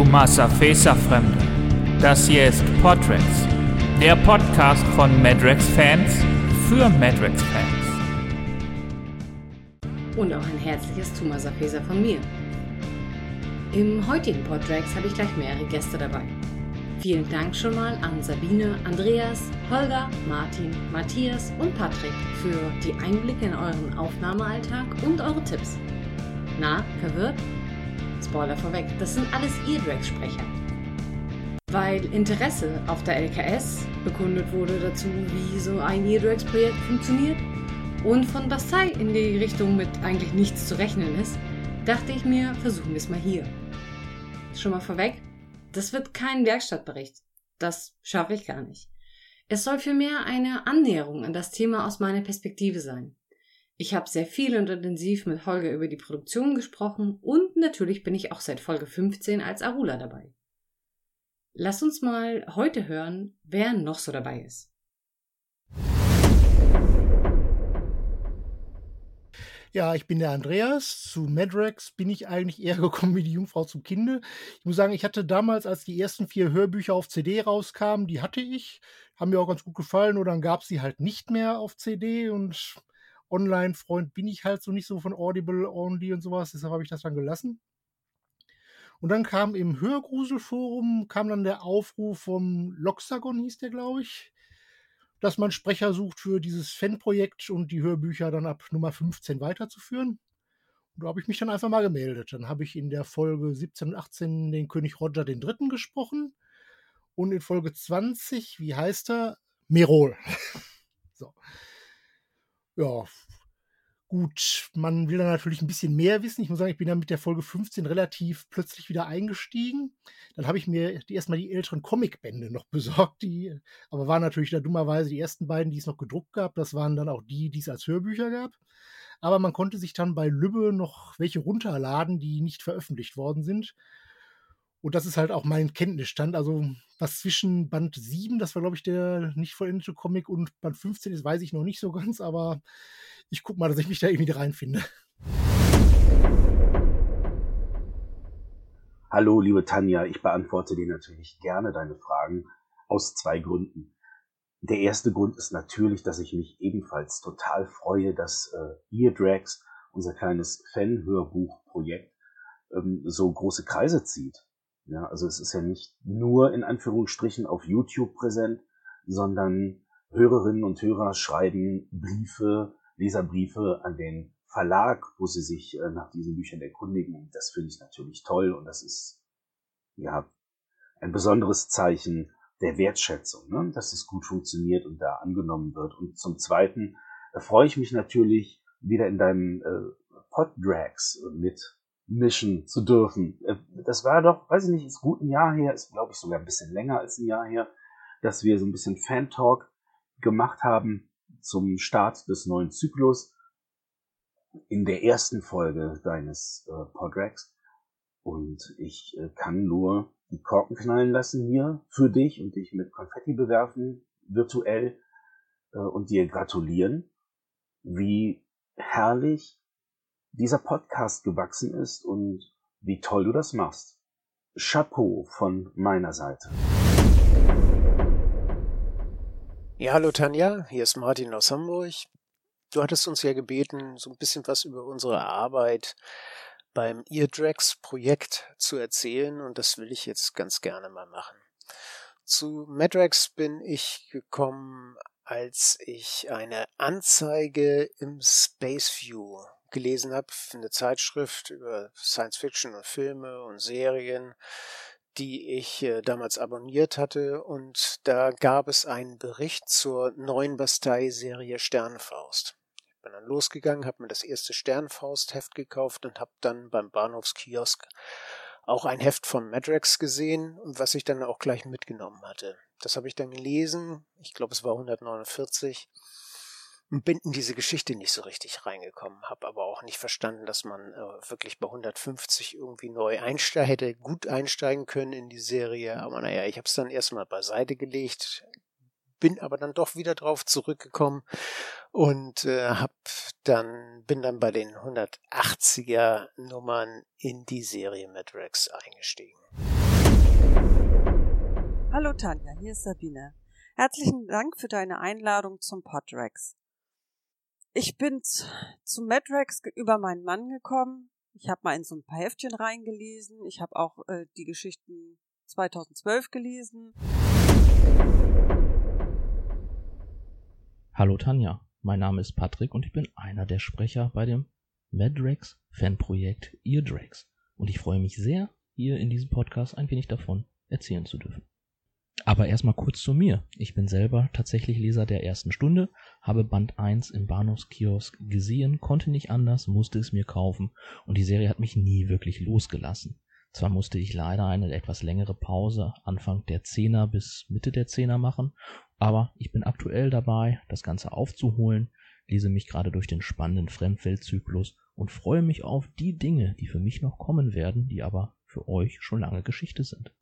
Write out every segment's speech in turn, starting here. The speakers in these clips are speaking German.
Tumasa Fesa Fremde. Das hier ist Podrex, der Podcast von Madrex-Fans für Madrex-Fans. Und auch ein herzliches Tumasa Fesa von mir. Im heutigen Podrex habe ich gleich mehrere Gäste dabei. Vielen Dank schon mal an Sabine, Andreas, Holger, Martin, Matthias und Patrick für die Einblicke in euren Aufnahmealltag und eure Tipps. Na, verwirrt? Spoiler vorweg, das sind alles Eardrags-Sprecher. Weil Interesse auf der LKS bekundet wurde dazu, wie so ein Eardrags-Projekt funktioniert und von Bastei in die Richtung mit eigentlich nichts zu rechnen ist, dachte ich mir, versuchen wir es mal hier. Schon mal vorweg, das wird kein Werkstattbericht. Das schaffe ich gar nicht. Es soll vielmehr eine Annäherung an das Thema aus meiner Perspektive sein. Ich habe sehr viel und intensiv mit Holger über die Produktion gesprochen und natürlich bin ich auch seit Folge 15 als Arula dabei. Lass uns mal heute hören, wer noch so dabei ist. Ja, ich bin der Andreas. Zu Madrex bin ich eigentlich eher gekommen wie die Jungfrau zum Kinde. Ich muss sagen, ich hatte damals, als die ersten vier Hörbücher auf CD rauskamen, die hatte ich. Haben mir auch ganz gut gefallen. Oder dann gab es sie halt nicht mehr auf CD und Online-Freund bin ich halt so nicht so von Audible Only und sowas, deshalb habe ich das dann gelassen. Und dann kam im Hörgruselforum kam dann der Aufruf vom Loxagon, hieß der, glaube ich, dass man Sprecher sucht für dieses Fanprojekt und die Hörbücher dann ab Nummer 15 weiterzuführen. Und da habe ich mich dann einfach mal gemeldet. Dann habe ich in der Folge 17 und 18 den König Roger III. gesprochen. Und in Folge 20, wie heißt er? Merol. so ja, gut, man will da natürlich ein bisschen mehr wissen. Ich muss sagen, ich bin da mit der Folge 15 relativ plötzlich wieder eingestiegen. Dann habe ich mir erstmal die älteren Comicbände noch besorgt, die, aber waren natürlich da dummerweise die ersten beiden, die es noch gedruckt gab. Das waren dann auch die, die es als Hörbücher gab. Aber man konnte sich dann bei Lübbe noch welche runterladen, die nicht veröffentlicht worden sind. Und das ist halt auch mein Kenntnisstand. Also, was zwischen Band 7, das war, glaube ich, der nicht vollendete Comic, und Band 15 ist, weiß ich noch nicht so ganz, aber ich gucke mal, dass ich mich da irgendwie reinfinde. Hallo, liebe Tanja, ich beantworte dir natürlich gerne deine Fragen aus zwei Gründen. Der erste Grund ist natürlich, dass ich mich ebenfalls total freue, dass äh, Eardrags, unser kleines Fan-Hörbuch-Projekt, ähm, so große Kreise zieht. Ja, also es ist ja nicht nur in Anführungsstrichen auf YouTube präsent, sondern Hörerinnen und Hörer schreiben Briefe, Leserbriefe an den Verlag, wo sie sich äh, nach diesen Büchern erkundigen. Das finde ich natürlich toll und das ist ja ein besonderes Zeichen der Wertschätzung, ne? dass es gut funktioniert und da angenommen wird. Und zum Zweiten freue ich mich natürlich wieder in deinem äh, Poddrags mit mischen zu dürfen. Äh, das war doch, weiß ich nicht, ist gut ein Jahr her, ist glaube ich sogar ein bisschen länger als ein Jahr her, dass wir so ein bisschen Fan-Talk gemacht haben zum Start des neuen Zyklus in der ersten Folge deines äh, Podrax. Und ich äh, kann nur die Korken knallen lassen hier für dich und dich mit Konfetti bewerfen, virtuell, äh, und dir gratulieren, wie herrlich dieser Podcast gewachsen ist und wie toll du das machst. Chapeau von meiner Seite. Ja, hallo Tanja, hier ist Martin aus Hamburg. Du hattest uns ja gebeten, so ein bisschen was über unsere Arbeit beim Eardrax-Projekt zu erzählen und das will ich jetzt ganz gerne mal machen. Zu Madrax bin ich gekommen, als ich eine Anzeige im Space View gelesen habe, eine Zeitschrift über Science Fiction und Filme und Serien, die ich äh, damals abonniert hatte und da gab es einen Bericht zur neuen Bastei-Serie Sternfaust. Ich bin dann losgegangen, habe mir das erste Sternfaust-Heft gekauft und habe dann beim Bahnhofskiosk auch ein Heft von Madrex gesehen und was ich dann auch gleich mitgenommen hatte. Das habe ich dann gelesen, ich glaube es war 149 bin in diese Geschichte nicht so richtig reingekommen, habe aber auch nicht verstanden, dass man äh, wirklich bei 150 irgendwie neu einsteigen hätte, gut einsteigen können in die Serie. Aber naja, ich habe es dann erstmal beiseite gelegt, bin aber dann doch wieder drauf zurückgekommen und äh, hab dann bin dann bei den 180er Nummern in die Serie mit Rex eingestiegen. Hallo Tanja, hier ist Sabine. Herzlichen Dank für deine Einladung zum Podrex. Ich bin zu Madrex über meinen Mann gekommen. Ich habe mal in so ein paar Heftchen reingelesen. Ich habe auch äh, die Geschichten 2012 gelesen. Hallo Tanja, mein Name ist Patrick und ich bin einer der Sprecher bei dem Madrex Fanprojekt Eardrex. Und ich freue mich sehr, hier in diesem Podcast ein wenig davon erzählen zu dürfen. Aber erstmal kurz zu mir. Ich bin selber tatsächlich Leser der ersten Stunde, habe Band 1 im Bahnhofskiosk gesehen, konnte nicht anders, musste es mir kaufen und die Serie hat mich nie wirklich losgelassen. Zwar musste ich leider eine etwas längere Pause Anfang der Zehner bis Mitte der Zehner machen, aber ich bin aktuell dabei, das Ganze aufzuholen, lese mich gerade durch den spannenden Fremdweltzyklus und freue mich auf die Dinge, die für mich noch kommen werden, die aber für euch schon lange Geschichte sind.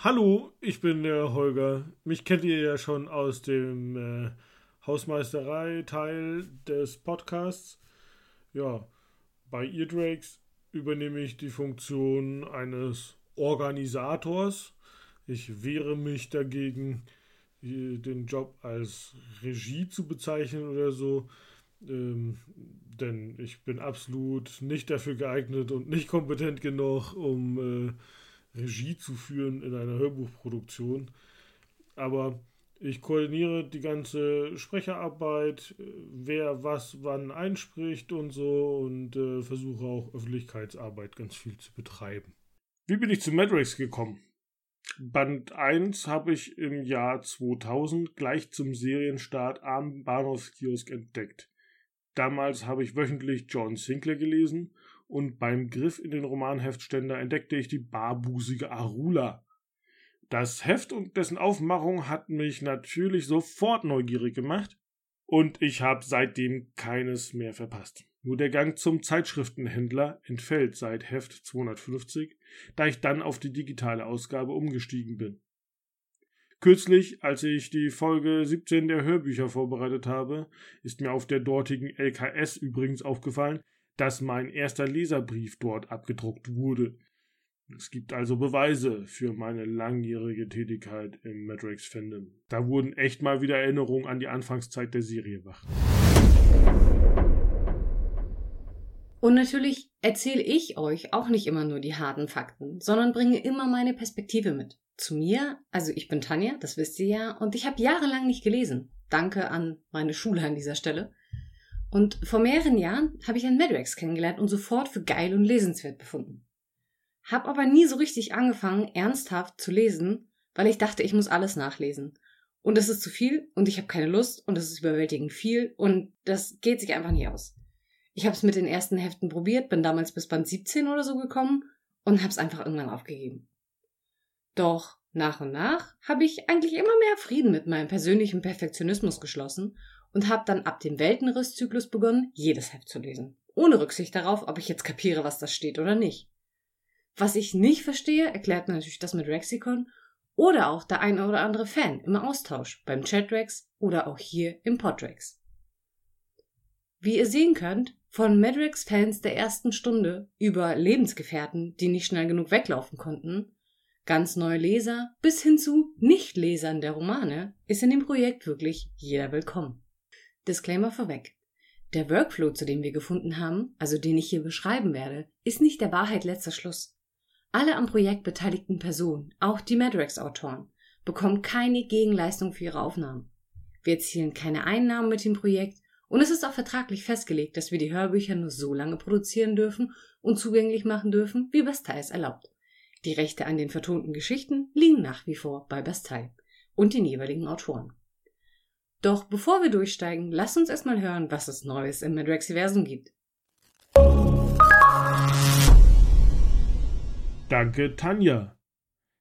Hallo, ich bin der Holger. Mich kennt ihr ja schon aus dem äh, Hausmeisterei-Teil des Podcasts. Ja, bei Eardrakes übernehme ich die Funktion eines Organisators. Ich wehre mich dagegen, den Job als Regie zu bezeichnen oder so. Ähm, denn ich bin absolut nicht dafür geeignet und nicht kompetent genug, um äh, Regie zu führen in einer Hörbuchproduktion. Aber ich koordiniere die ganze Sprecherarbeit, wer was wann einspricht und so und äh, versuche auch Öffentlichkeitsarbeit ganz viel zu betreiben. Wie bin ich zu Madrex gekommen? Band 1 habe ich im Jahr 2000 gleich zum Serienstart am Bahnhofskiosk entdeckt. Damals habe ich wöchentlich John Sinclair gelesen und beim Griff in den Romanheftständer entdeckte ich die barbusige Arula. Das Heft und dessen Aufmachung hat mich natürlich sofort neugierig gemacht und ich habe seitdem keines mehr verpasst. Nur der Gang zum Zeitschriftenhändler entfällt seit Heft 250, da ich dann auf die digitale Ausgabe umgestiegen bin. Kürzlich, als ich die Folge 17 der Hörbücher vorbereitet habe, ist mir auf der dortigen LKS übrigens aufgefallen, dass mein erster Leserbrief dort abgedruckt wurde. Es gibt also Beweise für meine langjährige Tätigkeit im Matrix-Fandom. Da wurden echt mal wieder Erinnerungen an die Anfangszeit der Serie wach. Und natürlich erzähle ich euch auch nicht immer nur die harten Fakten, sondern bringe immer meine Perspektive mit. Zu mir, also ich bin Tanja, das wisst ihr ja, und ich habe jahrelang nicht gelesen. Danke an meine Schule an dieser Stelle. Und vor mehreren Jahren habe ich einen Madrex kennengelernt und sofort für geil und lesenswert befunden. Hab aber nie so richtig angefangen, ernsthaft zu lesen, weil ich dachte, ich muss alles nachlesen. Und es ist zu viel und ich habe keine Lust und es ist überwältigend viel und das geht sich einfach nie aus. Ich habe es mit den ersten Heften probiert, bin damals bis Band 17 oder so gekommen und habe es einfach irgendwann aufgegeben. Doch nach und nach habe ich eigentlich immer mehr Frieden mit meinem persönlichen Perfektionismus geschlossen und habe dann ab dem Weltenrisszyklus begonnen, jedes Heft zu lesen. Ohne Rücksicht darauf, ob ich jetzt kapiere, was da steht oder nicht. Was ich nicht verstehe, erklärt mir natürlich das mit Rexicon oder auch der eine oder andere Fan im Austausch beim Chatrex oder auch hier im Podrex. Wie ihr sehen könnt, von Madrex-Fans der ersten Stunde über Lebensgefährten, die nicht schnell genug weglaufen konnten, ganz neue Leser bis hin zu Nichtlesern der Romane, ist in dem Projekt wirklich jeder willkommen. Disclaimer vorweg. Der Workflow, zu dem wir gefunden haben, also den ich hier beschreiben werde, ist nicht der Wahrheit letzter Schluss. Alle am Projekt beteiligten Personen, auch die Madrex-Autoren, bekommen keine Gegenleistung für ihre Aufnahmen. Wir erzielen keine Einnahmen mit dem Projekt und es ist auch vertraglich festgelegt, dass wir die Hörbücher nur so lange produzieren dürfen und zugänglich machen dürfen, wie Bastei es erlaubt. Die Rechte an den vertonten Geschichten liegen nach wie vor bei Bastei und den jeweiligen Autoren. Doch bevor wir durchsteigen, lasst uns erstmal hören, was es Neues im Madrexiversum gibt. Danke, Tanja.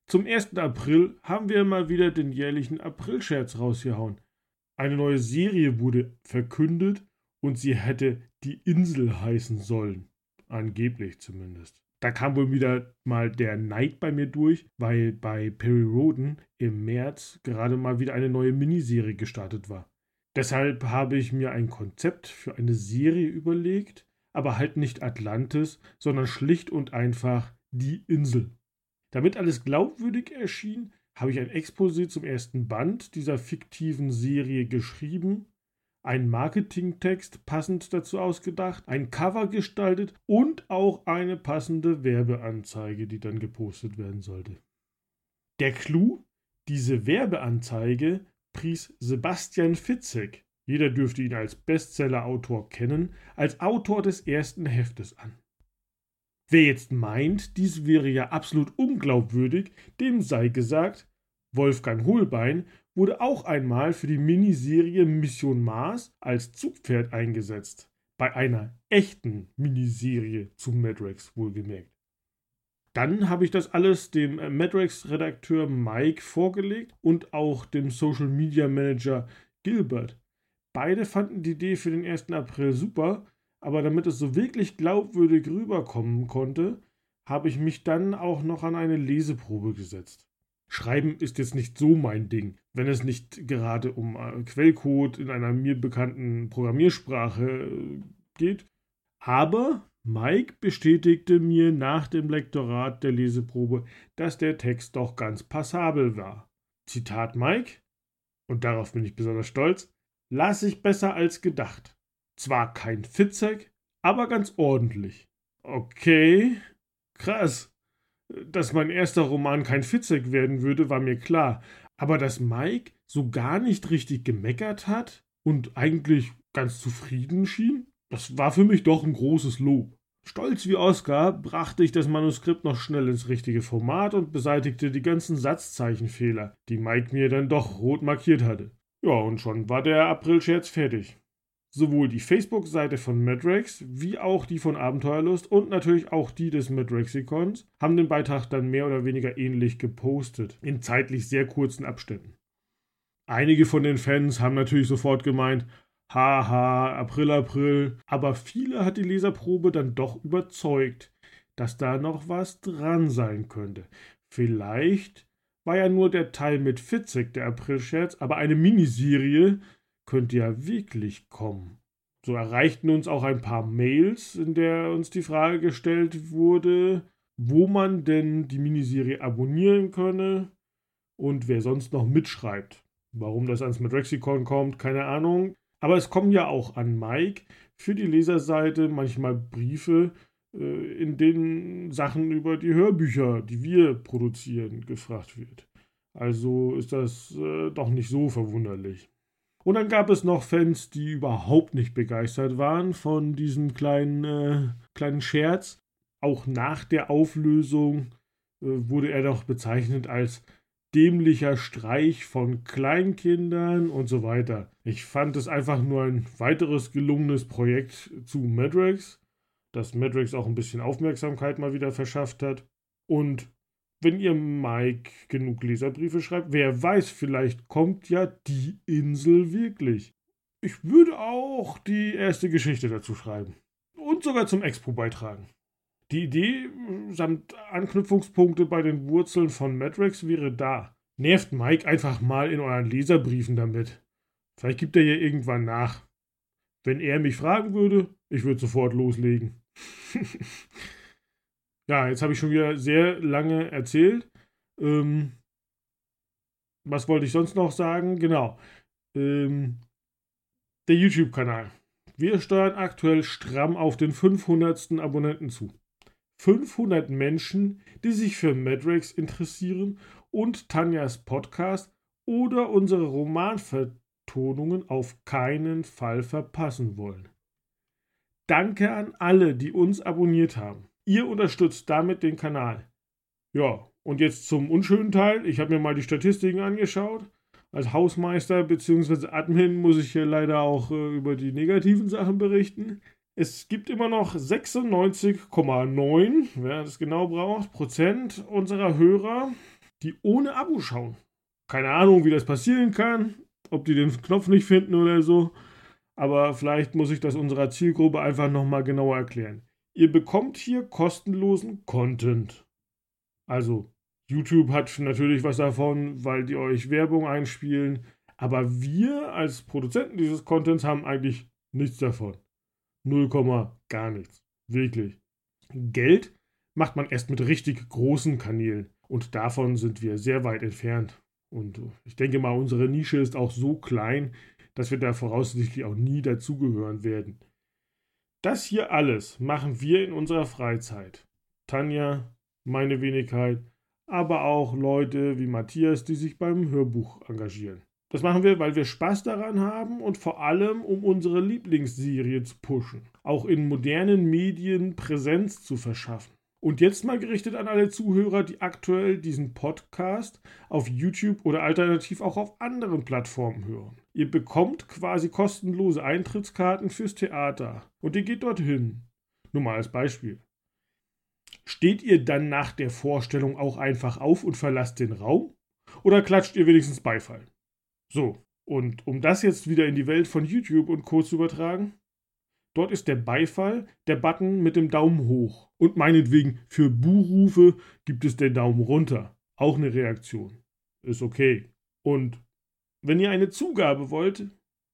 Zum 1. April haben wir mal wieder den jährlichen Aprilscherz rausgehauen. Eine neue Serie wurde verkündet und sie hätte die Insel heißen sollen. Angeblich zumindest. Da kam wohl wieder mal der Neid bei mir durch, weil bei Perry Roden im März gerade mal wieder eine neue Miniserie gestartet war. Deshalb habe ich mir ein Konzept für eine Serie überlegt, aber halt nicht Atlantis, sondern schlicht und einfach Die Insel. Damit alles glaubwürdig erschien, habe ich ein Exposé zum ersten Band dieser fiktiven Serie geschrieben, einen Marketingtext passend dazu ausgedacht, ein Cover gestaltet und auch eine passende Werbeanzeige, die dann gepostet werden sollte. Der Clou, diese Werbeanzeige pries Sebastian Fitzek, jeder dürfte ihn als Bestseller-Autor kennen, als Autor des ersten Heftes an. Wer jetzt meint, dies wäre ja absolut unglaubwürdig, dem sei gesagt, Wolfgang Holbein wurde auch einmal für die Miniserie Mission Mars als Zugpferd eingesetzt. Bei einer echten Miniserie zu Madrex wohlgemerkt. Dann habe ich das alles dem Madrex-Redakteur Mike vorgelegt und auch dem Social Media Manager Gilbert. Beide fanden die Idee für den 1. April super aber damit es so wirklich glaubwürdig rüberkommen konnte, habe ich mich dann auch noch an eine Leseprobe gesetzt. Schreiben ist jetzt nicht so mein Ding, wenn es nicht gerade um äh, Quellcode in einer mir bekannten Programmiersprache äh, geht. Aber Mike bestätigte mir nach dem Lektorat der Leseprobe, dass der Text doch ganz passabel war. Zitat Mike, und darauf bin ich besonders stolz, las ich besser als gedacht. Zwar kein Fitzek, aber ganz ordentlich. Okay, krass. Dass mein erster Roman kein Fitzek werden würde, war mir klar. Aber dass Mike so gar nicht richtig gemeckert hat und eigentlich ganz zufrieden schien, das war für mich doch ein großes Lob. Stolz wie Oscar brachte ich das Manuskript noch schnell ins richtige Format und beseitigte die ganzen Satzzeichenfehler, die Mike mir dann doch rot markiert hatte. Ja, und schon war der Aprilscherz fertig. Sowohl die Facebook-Seite von Madrex wie auch die von Abenteuerlust und natürlich auch die des Madrexikons haben den Beitrag dann mehr oder weniger ähnlich gepostet, in zeitlich sehr kurzen Abständen. Einige von den Fans haben natürlich sofort gemeint, haha, April, April, aber viele hat die Leserprobe dann doch überzeugt, dass da noch was dran sein könnte. Vielleicht war ja nur der Teil mit Fitzek der Aprilscherz, aber eine Miniserie könnte ja wirklich kommen. So erreichten uns auch ein paar Mails, in der uns die Frage gestellt wurde, wo man denn die Miniserie abonnieren könne und wer sonst noch mitschreibt. Warum das ans Matrexicon kommt, keine Ahnung. Aber es kommen ja auch an Mike für die Leserseite manchmal Briefe, äh, in denen Sachen über die Hörbücher, die wir produzieren, gefragt wird. Also ist das äh, doch nicht so verwunderlich. Und dann gab es noch Fans, die überhaupt nicht begeistert waren von diesem kleinen, äh, kleinen Scherz. Auch nach der Auflösung äh, wurde er doch bezeichnet als dämlicher Streich von Kleinkindern und so weiter. Ich fand es einfach nur ein weiteres gelungenes Projekt zu Madrex, das Madrex auch ein bisschen Aufmerksamkeit mal wieder verschafft hat. Und wenn ihr Mike genug Leserbriefe schreibt, wer weiß, vielleicht kommt ja die Insel wirklich. Ich würde auch die erste Geschichte dazu schreiben. Und sogar zum Expo beitragen. Die Idee samt Anknüpfungspunkte bei den Wurzeln von Matrix wäre da. Nervt Mike einfach mal in euren Leserbriefen damit. Vielleicht gibt er ja irgendwann nach. Wenn er mich fragen würde, ich würde sofort loslegen. Ja, jetzt habe ich schon wieder sehr lange erzählt. Ähm, was wollte ich sonst noch sagen? Genau. Ähm, der YouTube-Kanal. Wir steuern aktuell stramm auf den 500. Abonnenten zu. 500 Menschen, die sich für Madrex interessieren und Tanjas Podcast oder unsere Romanvertonungen auf keinen Fall verpassen wollen. Danke an alle, die uns abonniert haben. Ihr unterstützt damit den Kanal. Ja, und jetzt zum unschönen Teil. Ich habe mir mal die Statistiken angeschaut. Als Hausmeister bzw. Admin muss ich hier leider auch äh, über die negativen Sachen berichten. Es gibt immer noch 96,9, wer das genau braucht, Prozent unserer Hörer, die ohne Abo schauen. Keine Ahnung, wie das passieren kann, ob die den Knopf nicht finden oder so. Aber vielleicht muss ich das unserer Zielgruppe einfach nochmal genauer erklären. Ihr bekommt hier kostenlosen Content. Also, YouTube hat natürlich was davon, weil die euch Werbung einspielen. Aber wir als Produzenten dieses Contents haben eigentlich nichts davon. Null Komma gar nichts. Wirklich. Geld macht man erst mit richtig großen Kanälen. Und davon sind wir sehr weit entfernt. Und ich denke mal, unsere Nische ist auch so klein, dass wir da voraussichtlich auch nie dazugehören werden. Das hier alles machen wir in unserer Freizeit. Tanja, meine Wenigkeit, aber auch Leute wie Matthias, die sich beim Hörbuch engagieren. Das machen wir, weil wir Spaß daran haben und vor allem, um unsere Lieblingsserie zu pushen, auch in modernen Medien Präsenz zu verschaffen. Und jetzt mal gerichtet an alle Zuhörer, die aktuell diesen Podcast auf YouTube oder alternativ auch auf anderen Plattformen hören. Ihr bekommt quasi kostenlose Eintrittskarten fürs Theater und ihr geht dorthin. Nur mal als Beispiel. Steht ihr dann nach der Vorstellung auch einfach auf und verlasst den Raum? Oder klatscht ihr wenigstens Beifall? So, und um das jetzt wieder in die Welt von YouTube und Co. zu übertragen, dort ist der Beifall der Button mit dem Daumen hoch. Und meinetwegen für Buhrufe gibt es den Daumen runter. Auch eine Reaktion. Ist okay. Und wenn ihr eine Zugabe wollt,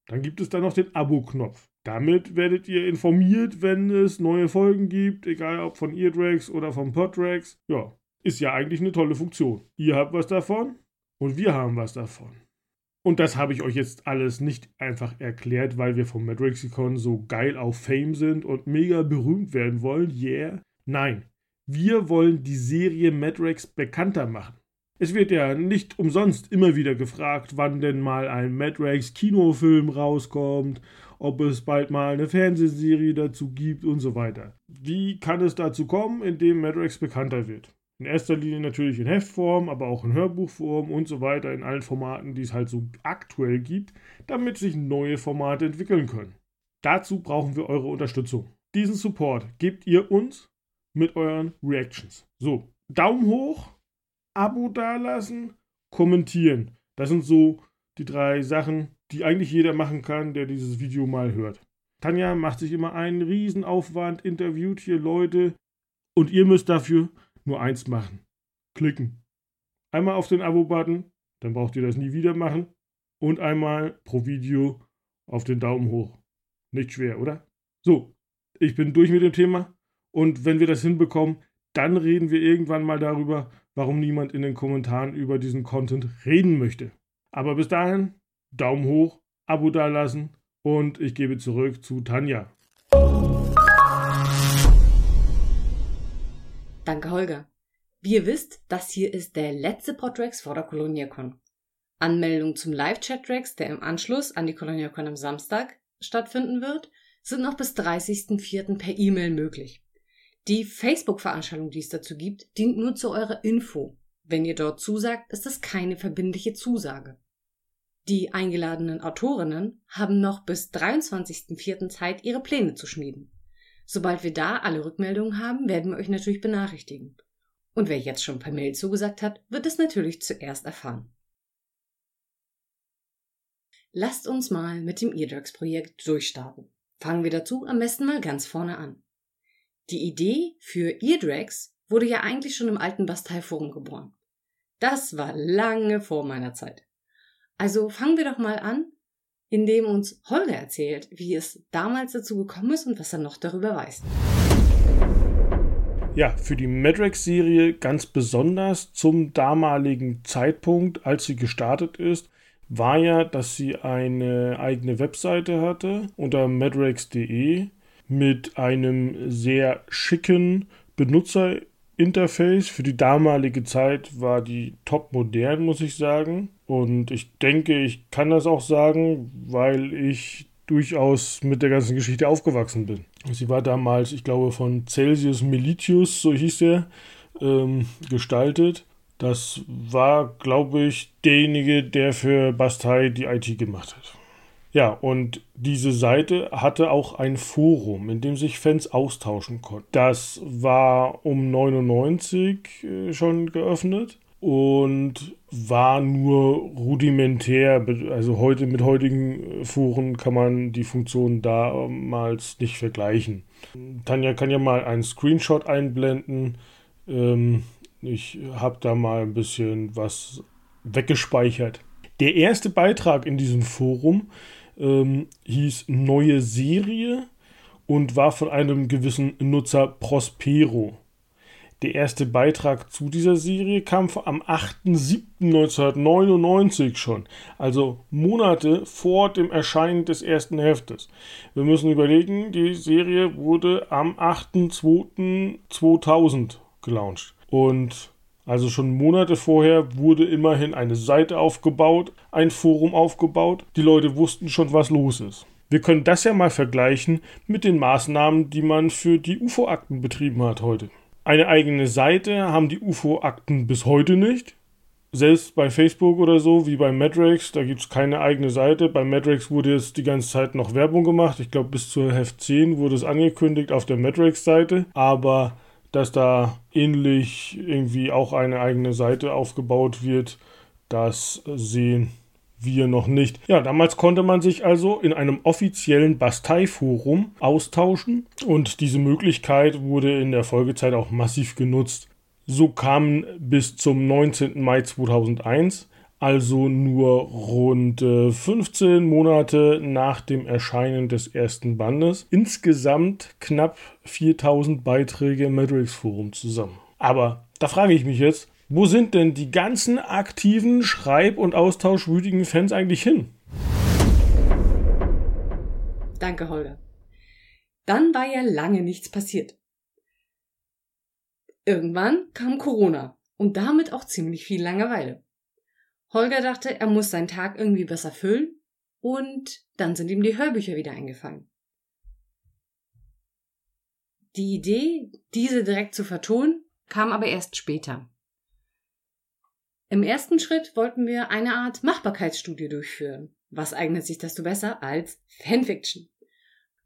dann gibt es da noch den Abo-Knopf. Damit werdet ihr informiert, wenn es neue Folgen gibt, egal ob von Eardrags oder von Poddrags. Ja, ist ja eigentlich eine tolle Funktion. Ihr habt was davon und wir haben was davon. Und das habe ich euch jetzt alles nicht einfach erklärt, weil wir vom Madrexicon so geil auf Fame sind und mega berühmt werden wollen. Yeah. Nein, wir wollen die Serie Madrex bekannter machen. Es wird ja nicht umsonst immer wieder gefragt, wann denn mal ein Madrex Kinofilm rauskommt, ob es bald mal eine Fernsehserie dazu gibt und so weiter. Wie kann es dazu kommen, indem Madrex bekannter wird? In erster Linie natürlich in Heftform, aber auch in Hörbuchform und so weiter, in allen Formaten, die es halt so aktuell gibt, damit sich neue Formate entwickeln können. Dazu brauchen wir eure Unterstützung. Diesen Support gebt ihr uns mit euren Reactions. So, Daumen hoch, Abo dalassen, kommentieren. Das sind so die drei Sachen, die eigentlich jeder machen kann, der dieses Video mal hört. Tanja macht sich immer einen Riesenaufwand, interviewt hier Leute und ihr müsst dafür nur eins machen. Klicken. Einmal auf den Abo-Button, dann braucht ihr das nie wieder machen. Und einmal pro Video auf den Daumen hoch. Nicht schwer, oder? So, ich bin durch mit dem Thema. Und wenn wir das hinbekommen, dann reden wir irgendwann mal darüber, warum niemand in den Kommentaren über diesen Content reden möchte. Aber bis dahin, Daumen hoch, Abo dalassen und ich gebe zurück zu Tanja. Danke, Holger. Wie ihr wisst, das hier ist der letzte Podrex vor der ColoniaCon. Anmeldungen zum Live-Chat-Rex, der im Anschluss an die ColoniaCon am Samstag stattfinden wird, sind noch bis 30.04. per E-Mail möglich. Die Facebook-Veranstaltung, die es dazu gibt, dient nur zu eurer Info. Wenn ihr dort zusagt, ist das keine verbindliche Zusage. Die eingeladenen Autorinnen haben noch bis 23.04. Zeit, ihre Pläne zu schmieden. Sobald wir da alle Rückmeldungen haben, werden wir euch natürlich benachrichtigen. Und wer jetzt schon per Mail zugesagt hat, wird es natürlich zuerst erfahren. Lasst uns mal mit dem Eardrugs-Projekt durchstarten. Fangen wir dazu am besten mal ganz vorne an. Die Idee für Eardrags wurde ja eigentlich schon im alten Bastei-Forum geboren. Das war lange vor meiner Zeit. Also fangen wir doch mal an in dem uns Holger erzählt, wie es damals dazu gekommen ist und was er noch darüber weiß. Ja, für die Madrex-Serie ganz besonders zum damaligen Zeitpunkt, als sie gestartet ist, war ja, dass sie eine eigene Webseite hatte unter madrex.de mit einem sehr schicken Benutzerinterface. Für die damalige Zeit war die top modern, muss ich sagen. Und ich denke, ich kann das auch sagen, weil ich durchaus mit der ganzen Geschichte aufgewachsen bin. Sie war damals, ich glaube, von Celsius Melitius, so hieß er, ähm, gestaltet. Das war, glaube ich, derjenige, der für Bastei die IT gemacht hat. Ja, und diese Seite hatte auch ein Forum, in dem sich Fans austauschen konnten. Das war um 99 äh, schon geöffnet und war nur rudimentär. Also heute mit heutigen Foren kann man die Funktion damals nicht vergleichen. Tanja kann ja mal einen Screenshot einblenden. Ähm, ich habe da mal ein bisschen was weggespeichert. Der erste Beitrag in diesem Forum ähm, hieß Neue Serie und war von einem gewissen Nutzer Prospero. Der erste Beitrag zu dieser Serie kam am 8.7.1999 schon, also Monate vor dem Erscheinen des ersten Heftes. Wir müssen überlegen, die Serie wurde am 8.2.2000 gelauncht. Und also schon Monate vorher wurde immerhin eine Seite aufgebaut, ein Forum aufgebaut. Die Leute wussten schon, was los ist. Wir können das ja mal vergleichen mit den Maßnahmen, die man für die UFO-Akten betrieben hat heute. Eine eigene Seite haben die UFO-Akten bis heute nicht. Selbst bei Facebook oder so, wie bei Madrex, da gibt es keine eigene Seite. Bei Madrex wurde jetzt die ganze Zeit noch Werbung gemacht. Ich glaube, bis zur Heft 10 wurde es angekündigt auf der Madrex-Seite. Aber dass da ähnlich irgendwie auch eine eigene Seite aufgebaut wird, das sehen wir noch nicht. Ja, damals konnte man sich also in einem offiziellen Bastei-Forum austauschen und diese Möglichkeit wurde in der Folgezeit auch massiv genutzt. So kamen bis zum 19. Mai 2001 also nur rund 15 äh, Monate nach dem Erscheinen des ersten Bandes, insgesamt knapp 4000 Beiträge im Matrix Forum zusammen. Aber da frage ich mich jetzt, wo sind denn die ganzen aktiven, schreib- und austauschwütigen Fans eigentlich hin? Danke, Holger. Dann war ja lange nichts passiert. Irgendwann kam Corona und damit auch ziemlich viel Langeweile. Holger dachte, er muss seinen Tag irgendwie besser füllen und dann sind ihm die Hörbücher wieder eingefallen. Die Idee, diese direkt zu vertonen, kam aber erst später. Im ersten Schritt wollten wir eine Art Machbarkeitsstudie durchführen. Was eignet sich desto besser als Fanfiction?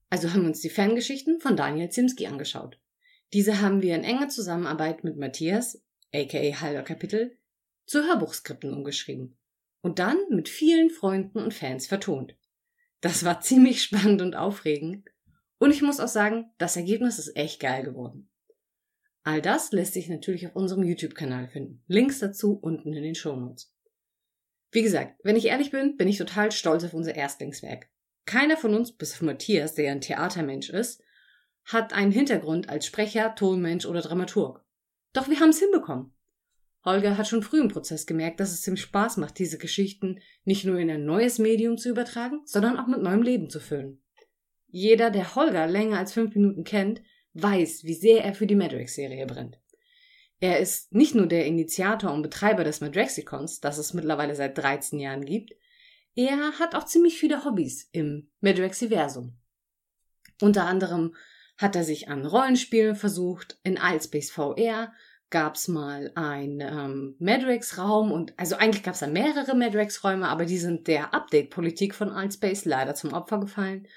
Also haben wir uns die Fangeschichten von Daniel Zimski angeschaut. Diese haben wir in enger Zusammenarbeit mit Matthias, aka Halber Kapitel, zu Hörbuchskripten umgeschrieben und dann mit vielen Freunden und Fans vertont. Das war ziemlich spannend und aufregend und ich muss auch sagen, das Ergebnis ist echt geil geworden. All das lässt sich natürlich auf unserem YouTube-Kanal finden. Links dazu unten in den Shownotes. Wie gesagt, wenn ich ehrlich bin, bin ich total stolz auf unser Erstlingswerk. Keiner von uns, bis auf Matthias, der ein Theatermensch ist, hat einen Hintergrund als Sprecher, Tonmensch oder Dramaturg. Doch wir haben es hinbekommen. Holger hat schon früh im Prozess gemerkt, dass es ihm Spaß macht, diese Geschichten nicht nur in ein neues Medium zu übertragen, sondern auch mit neuem Leben zu füllen. Jeder, der Holger länger als fünf Minuten kennt, weiß, wie sehr er für die Madrax-Serie brennt. Er ist nicht nur der Initiator und Betreiber des Madraxicons, das es mittlerweile seit 13 Jahren gibt, er hat auch ziemlich viele Hobbys im Madraxiversum. Unter anderem hat er sich an Rollenspielen versucht, in Altspace VR gab's mal ein ähm, Madrex-Raum und also eigentlich gab's da mehrere Madrex-Räume, aber die sind der Update-Politik von Altspace leider zum Opfer gefallen.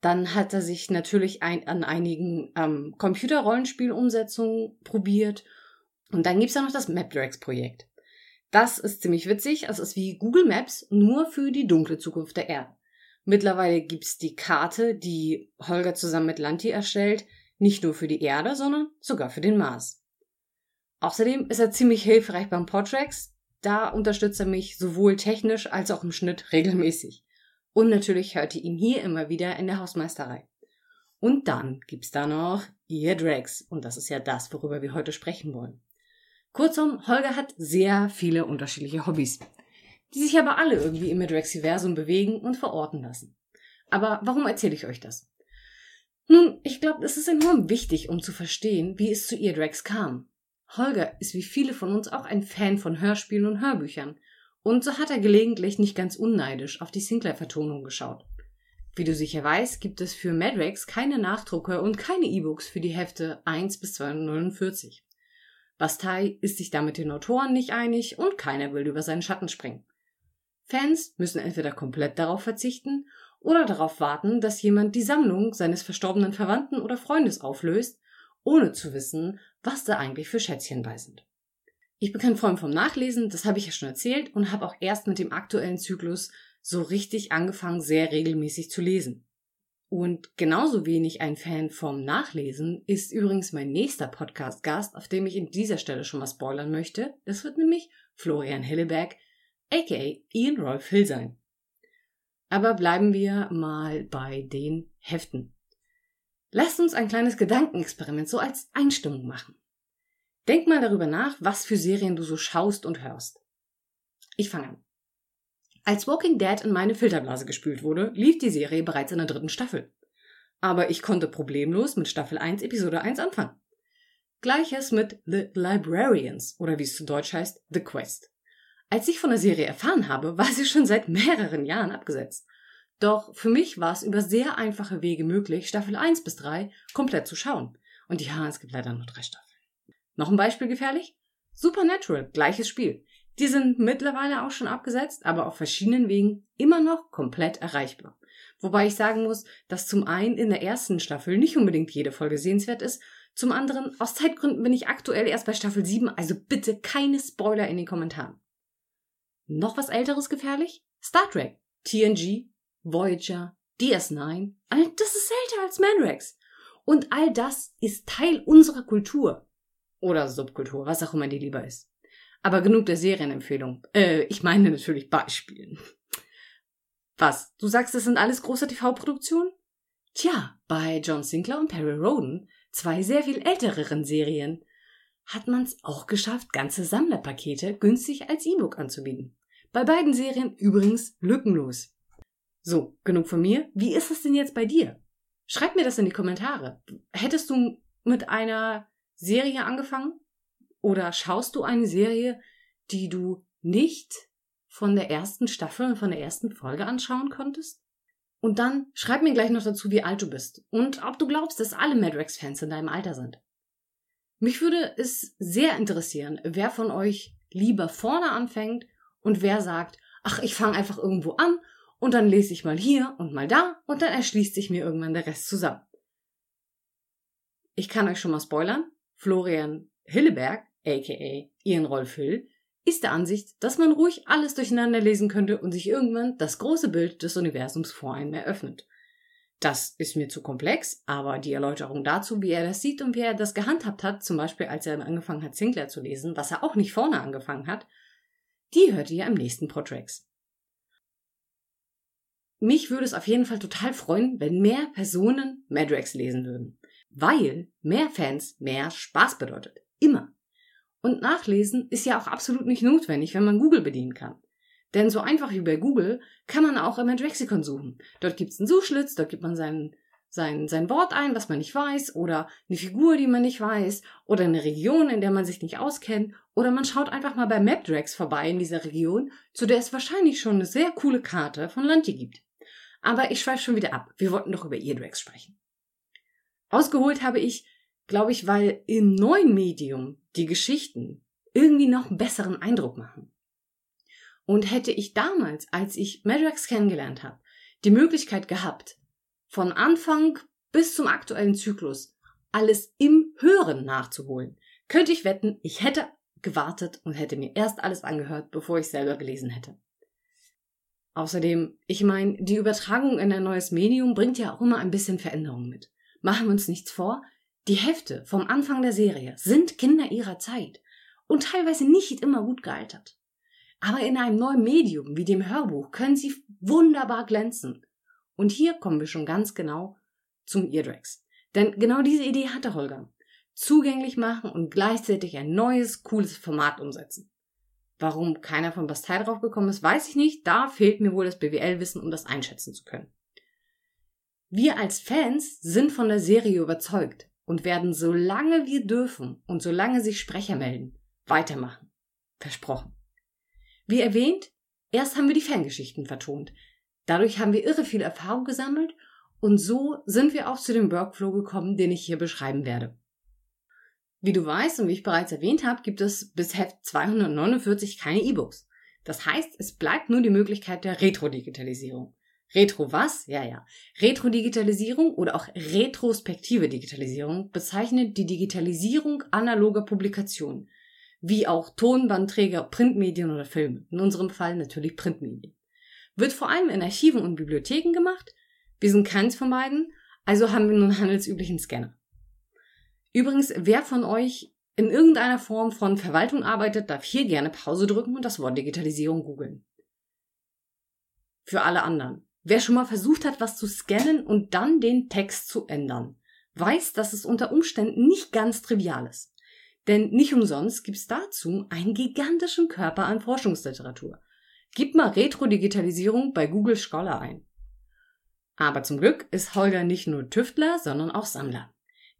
Dann hat er sich natürlich ein, an einigen ähm, Computer-Rollenspiel-Umsetzungen probiert. Und dann gibt's ja noch das Mapdrex-Projekt. Das ist ziemlich witzig. Es ist wie Google Maps, nur für die dunkle Zukunft der Erde. Mittlerweile gibt's die Karte, die Holger zusammen mit Lanti erstellt, nicht nur für die Erde, sondern sogar für den Mars. Außerdem ist er ziemlich hilfreich beim Portrax. Da unterstützt er mich sowohl technisch als auch im Schnitt regelmäßig. Und natürlich hört ihr ihn hier immer wieder in der Hausmeisterei. Und dann gibt's da noch ihr Drags. Und das ist ja das, worüber wir heute sprechen wollen. Kurzum, Holger hat sehr viele unterschiedliche Hobbys, die sich aber alle irgendwie im Draxiversum bewegen und verorten lassen. Aber warum erzähle ich euch das? Nun, ich glaube, es ist enorm wichtig, um zu verstehen, wie es zu ihr Drags kam. Holger ist wie viele von uns auch ein Fan von Hörspielen und Hörbüchern und so hat er gelegentlich nicht ganz unneidisch auf die Sinclair-Vertonung geschaut. Wie du sicher weißt, gibt es für Madrex keine Nachdrucke und keine E-Books für die Hefte 1 bis 249. Bastei ist sich da mit den Autoren nicht einig und keiner will über seinen Schatten springen. Fans müssen entweder komplett darauf verzichten oder darauf warten, dass jemand die Sammlung seines verstorbenen Verwandten oder Freundes auflöst, ohne zu wissen, was da eigentlich für Schätzchen bei sind. Ich bin kein Freund vom Nachlesen, das habe ich ja schon erzählt und habe auch erst mit dem aktuellen Zyklus so richtig angefangen, sehr regelmäßig zu lesen. Und genauso wenig ein Fan vom Nachlesen ist übrigens mein nächster Podcast-Gast, auf dem ich in dieser Stelle schon mal spoilern möchte. Das wird nämlich Florian Hilleberg, aka Ian Rolf Hill sein. Aber bleiben wir mal bei den Heften. Lasst uns ein kleines Gedankenexperiment so als Einstimmung machen. Denk mal darüber nach, was für Serien du so schaust und hörst. Ich fange an. Als Walking Dead in meine Filterblase gespült wurde, lief die Serie bereits in der dritten Staffel. Aber ich konnte problemlos mit Staffel 1 Episode 1 anfangen. Gleiches mit The Librarians oder wie es zu Deutsch heißt, The Quest. Als ich von der Serie erfahren habe, war sie schon seit mehreren Jahren abgesetzt. Doch für mich war es über sehr einfache Wege möglich, Staffel 1 bis 3 komplett zu schauen. Und ja, es gibt leider nur drei Staffeln. Noch ein Beispiel gefährlich? Supernatural, gleiches Spiel. Die sind mittlerweile auch schon abgesetzt, aber auf verschiedenen Wegen immer noch komplett erreichbar. Wobei ich sagen muss, dass zum einen in der ersten Staffel nicht unbedingt jede Folge sehenswert ist, zum anderen aus Zeitgründen bin ich aktuell erst bei Staffel 7, also bitte keine Spoiler in den Kommentaren. Noch was älteres gefährlich? Star Trek, TNG, Voyager, DS9, all das ist älter als Manrex. Und all das ist Teil unserer Kultur. Oder Subkultur, was auch immer dir lieber ist. Aber genug der Serienempfehlung. Äh, ich meine natürlich Beispielen. Was? Du sagst, das sind alles große TV-Produktionen? Tja, bei John Sinclair und Perry Roden, zwei sehr viel ältereren Serien, hat man's auch geschafft, ganze Sammlerpakete günstig als E-Book anzubieten. Bei beiden Serien übrigens lückenlos. So, genug von mir. Wie ist es denn jetzt bei dir? Schreib mir das in die Kommentare. Hättest du mit einer Serie angefangen? Oder schaust du eine Serie, die du nicht von der ersten Staffel und von der ersten Folge anschauen konntest? Und dann schreib mir gleich noch dazu, wie alt du bist und ob du glaubst, dass alle Madrex-Fans in deinem Alter sind. Mich würde es sehr interessieren, wer von euch lieber vorne anfängt und wer sagt, ach, ich fange einfach irgendwo an und dann lese ich mal hier und mal da und dann erschließt sich mir irgendwann der Rest zusammen. Ich kann euch schon mal spoilern. Florian Hilleberg, aka Ian Rolf Hill, ist der Ansicht, dass man ruhig alles durcheinander lesen könnte und sich irgendwann das große Bild des Universums vor einem eröffnet. Das ist mir zu komplex, aber die Erläuterung dazu, wie er das sieht und wie er das gehandhabt hat, zum Beispiel als er angefangen hat, Sinclair zu lesen, was er auch nicht vorne angefangen hat, die hört ihr im nächsten Podtracks. Mich würde es auf jeden Fall total freuen, wenn mehr Personen Madrex lesen würden. Weil mehr Fans mehr Spaß bedeutet. Immer. Und nachlesen ist ja auch absolut nicht notwendig, wenn man Google bedienen kann. Denn so einfach wie bei Google kann man auch im Adrexikon suchen. Dort gibt's einen Suchschlitz, dort gibt man sein, sein, sein Wort ein, was man nicht weiß, oder eine Figur, die man nicht weiß, oder eine Region, in der man sich nicht auskennt, oder man schaut einfach mal bei MapDrags vorbei in dieser Region, zu der es wahrscheinlich schon eine sehr coole Karte von Lanti gibt. Aber ich schweife schon wieder ab. Wir wollten doch über Eardrags sprechen. Ausgeholt habe ich, glaube ich, weil im neuen Medium die Geschichten irgendwie noch einen besseren Eindruck machen. Und hätte ich damals, als ich Madrax kennengelernt habe, die Möglichkeit gehabt, von Anfang bis zum aktuellen Zyklus alles im Hören nachzuholen, könnte ich wetten, ich hätte gewartet und hätte mir erst alles angehört, bevor ich selber gelesen hätte. Außerdem, ich meine, die Übertragung in ein neues Medium bringt ja auch immer ein bisschen Veränderung mit. Machen wir uns nichts vor, die Hefte vom Anfang der Serie sind Kinder ihrer Zeit und teilweise nicht immer gut gealtert. Aber in einem neuen Medium wie dem Hörbuch können sie wunderbar glänzen. Und hier kommen wir schon ganz genau zum Eardrags. Denn genau diese Idee hatte Holger. Zugänglich machen und gleichzeitig ein neues, cooles Format umsetzen. Warum keiner von Bastei drauf gekommen ist, weiß ich nicht. Da fehlt mir wohl das BWL-Wissen, um das einschätzen zu können. Wir als Fans sind von der Serie überzeugt und werden, solange wir dürfen und solange sich Sprecher melden, weitermachen. Versprochen. Wie erwähnt, erst haben wir die Fangeschichten vertont. Dadurch haben wir irre viel Erfahrung gesammelt und so sind wir auch zu dem Workflow gekommen, den ich hier beschreiben werde. Wie du weißt und wie ich bereits erwähnt habe, gibt es bis Heft 249 keine E-Books. Das heißt, es bleibt nur die Möglichkeit der Retro-Digitalisierung. Retro was? Ja, ja. Retro-Digitalisierung oder auch retrospektive Digitalisierung bezeichnet die Digitalisierung analoger Publikationen, wie auch Tonbandträger, Printmedien oder Filme. In unserem Fall natürlich Printmedien. Wird vor allem in Archiven und Bibliotheken gemacht. Wir sind keins von beiden, also haben wir nun handelsüblichen Scanner. Übrigens, wer von euch in irgendeiner Form von Verwaltung arbeitet, darf hier gerne Pause drücken und das Wort Digitalisierung googeln. Für alle anderen. Wer schon mal versucht hat, was zu scannen und dann den Text zu ändern, weiß, dass es unter Umständen nicht ganz trivial ist. Denn nicht umsonst gibt's dazu einen gigantischen Körper an Forschungsliteratur. Gib mal Retro-Digitalisierung bei Google Scholar ein. Aber zum Glück ist Holger nicht nur Tüftler, sondern auch Sammler.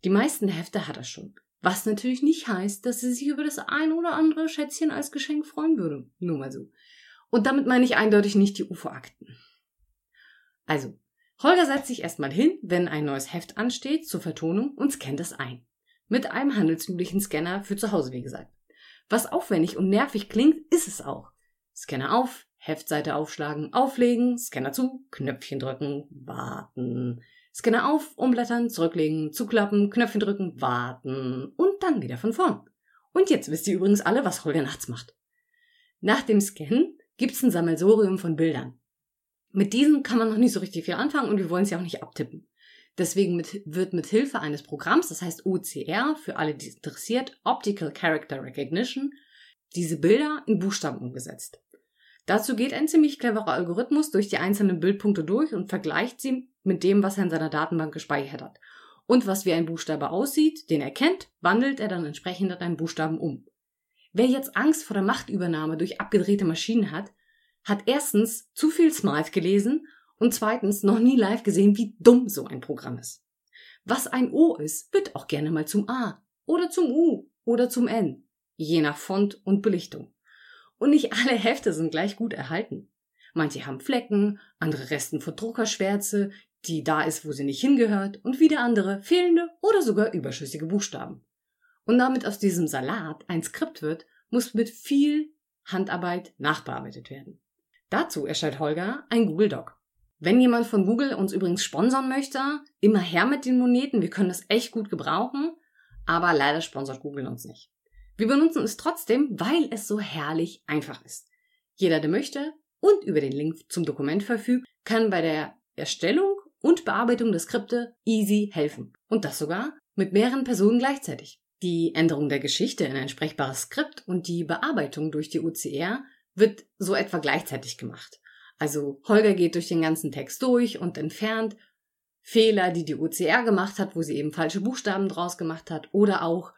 Die meisten Hefte hat er schon. Was natürlich nicht heißt, dass er sich über das ein oder andere Schätzchen als Geschenk freuen würde. Nur mal so. Und damit meine ich eindeutig nicht die UFO-Akten. Also, Holger setzt sich erstmal hin, wenn ein neues Heft ansteht, zur Vertonung und scannt es ein. Mit einem handelsüblichen Scanner für zu Hause, wie gesagt. Was aufwendig und nervig klingt, ist es auch. Scanner auf, Heftseite aufschlagen, auflegen, Scanner zu, Knöpfchen drücken, warten. Scanner auf, umblättern, zurücklegen, zuklappen, Knöpfchen drücken, warten und dann wieder von vorn. Und jetzt wisst ihr übrigens alle, was Holger nachts macht. Nach dem Scannen gibt's ein Sammelsorium von Bildern. Mit diesen kann man noch nicht so richtig viel anfangen und wir wollen ja auch nicht abtippen. Deswegen mit, wird mit Hilfe eines Programms, das heißt OCR, für alle, die es interessiert, Optical Character Recognition, diese Bilder in Buchstaben umgesetzt. Dazu geht ein ziemlich cleverer Algorithmus durch die einzelnen Bildpunkte durch und vergleicht sie mit dem, was er in seiner Datenbank gespeichert hat. Und was wie ein Buchstabe aussieht, den er kennt, wandelt er dann entsprechend in einen Buchstaben um. Wer jetzt Angst vor der Machtübernahme durch abgedrehte Maschinen hat, hat erstens zu viel Smythe gelesen und zweitens noch nie live gesehen, wie dumm so ein Programm ist. Was ein O ist, wird auch gerne mal zum A oder zum U oder zum N, je nach Font und Belichtung. Und nicht alle Hefte sind gleich gut erhalten. Manche haben Flecken, andere resten vor Druckerschwärze, die da ist, wo sie nicht hingehört, und wieder andere fehlende oder sogar überschüssige Buchstaben. Und damit aus diesem Salat ein Skript wird, muss mit viel Handarbeit nachbearbeitet werden. Dazu erstellt Holger ein Google Doc. Wenn jemand von Google uns übrigens sponsern möchte, immer her mit den Moneten, wir können das echt gut gebrauchen, aber leider sponsert Google uns nicht. Wir benutzen es trotzdem, weil es so herrlich einfach ist. Jeder, der möchte und über den Link zum Dokument verfügt, kann bei der Erstellung und Bearbeitung der Skripte easy helfen. Und das sogar mit mehreren Personen gleichzeitig. Die Änderung der Geschichte in ein sprechbares Skript und die Bearbeitung durch die UCR wird so etwa gleichzeitig gemacht. Also Holger geht durch den ganzen Text durch und entfernt Fehler, die die UCR gemacht hat, wo sie eben falsche Buchstaben draus gemacht hat, oder auch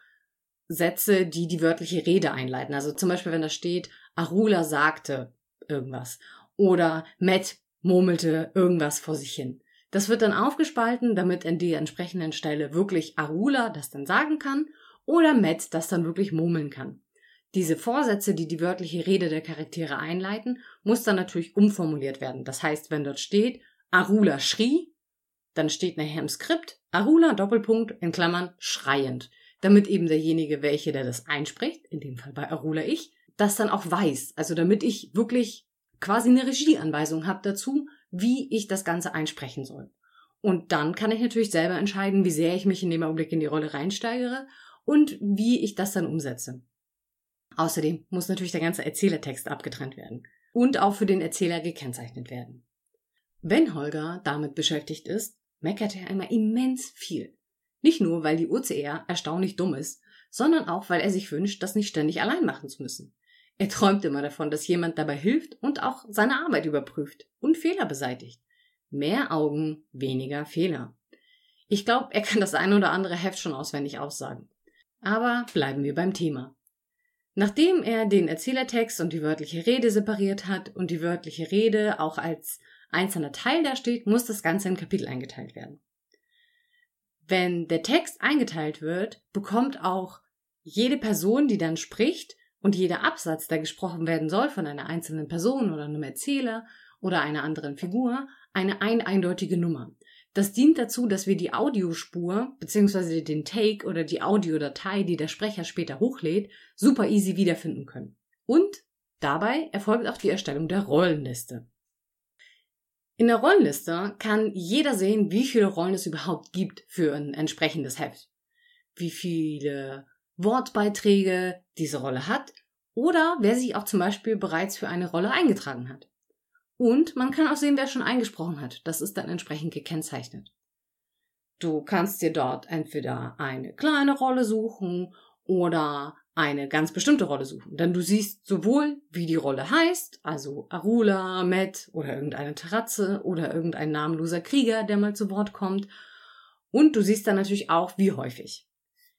Sätze, die die wörtliche Rede einleiten. Also zum Beispiel, wenn da steht, Arula sagte irgendwas oder Matt murmelte irgendwas vor sich hin. Das wird dann aufgespalten, damit an der entsprechenden Stelle wirklich Arula das dann sagen kann oder Matt das dann wirklich murmeln kann. Diese Vorsätze, die die wörtliche Rede der Charaktere einleiten, muss dann natürlich umformuliert werden. Das heißt, wenn dort steht, Arula schrie, dann steht nachher im Skript Arula Doppelpunkt in Klammern schreiend damit eben derjenige, welche der das einspricht, in dem Fall bei Arula ich, das dann auch weiß. Also damit ich wirklich quasi eine Regieanweisung habe dazu, wie ich das Ganze einsprechen soll. Und dann kann ich natürlich selber entscheiden, wie sehr ich mich in dem Augenblick in die Rolle reinsteigere und wie ich das dann umsetze. Außerdem muss natürlich der ganze Erzählertext abgetrennt werden und auch für den Erzähler gekennzeichnet werden. Wenn Holger damit beschäftigt ist, meckert er einmal immens viel. Nicht nur, weil die OCR erstaunlich dumm ist, sondern auch, weil er sich wünscht, das nicht ständig allein machen zu müssen. Er träumt immer davon, dass jemand dabei hilft und auch seine Arbeit überprüft und Fehler beseitigt. Mehr Augen, weniger Fehler. Ich glaube, er kann das ein oder andere Heft schon auswendig aussagen. Aber bleiben wir beim Thema. Nachdem er den Erzählertext und die wörtliche Rede separiert hat und die wörtliche Rede auch als einzelner Teil dasteht, muss das Ganze in Kapitel eingeteilt werden. Wenn der Text eingeteilt wird, bekommt auch jede Person, die dann spricht, und jeder Absatz, der gesprochen werden soll von einer einzelnen Person oder einem Erzähler oder einer anderen Figur, eine ein eindeutige Nummer. Das dient dazu, dass wir die Audiospur bzw. den Take oder die Audiodatei, die der Sprecher später hochlädt, super easy wiederfinden können. Und dabei erfolgt auch die Erstellung der Rollenliste. In der Rollenliste kann jeder sehen, wie viele Rollen es überhaupt gibt für ein entsprechendes Heft. Wie viele Wortbeiträge diese Rolle hat oder wer sich auch zum Beispiel bereits für eine Rolle eingetragen hat. Und man kann auch sehen, wer schon eingesprochen hat. Das ist dann entsprechend gekennzeichnet. Du kannst dir dort entweder eine kleine Rolle suchen oder eine ganz bestimmte Rolle suchen. Denn du siehst sowohl, wie die Rolle heißt, also Arula, Matt oder irgendeine Terrazze oder irgendein namenloser Krieger, der mal zu Wort kommt. Und du siehst dann natürlich auch, wie häufig.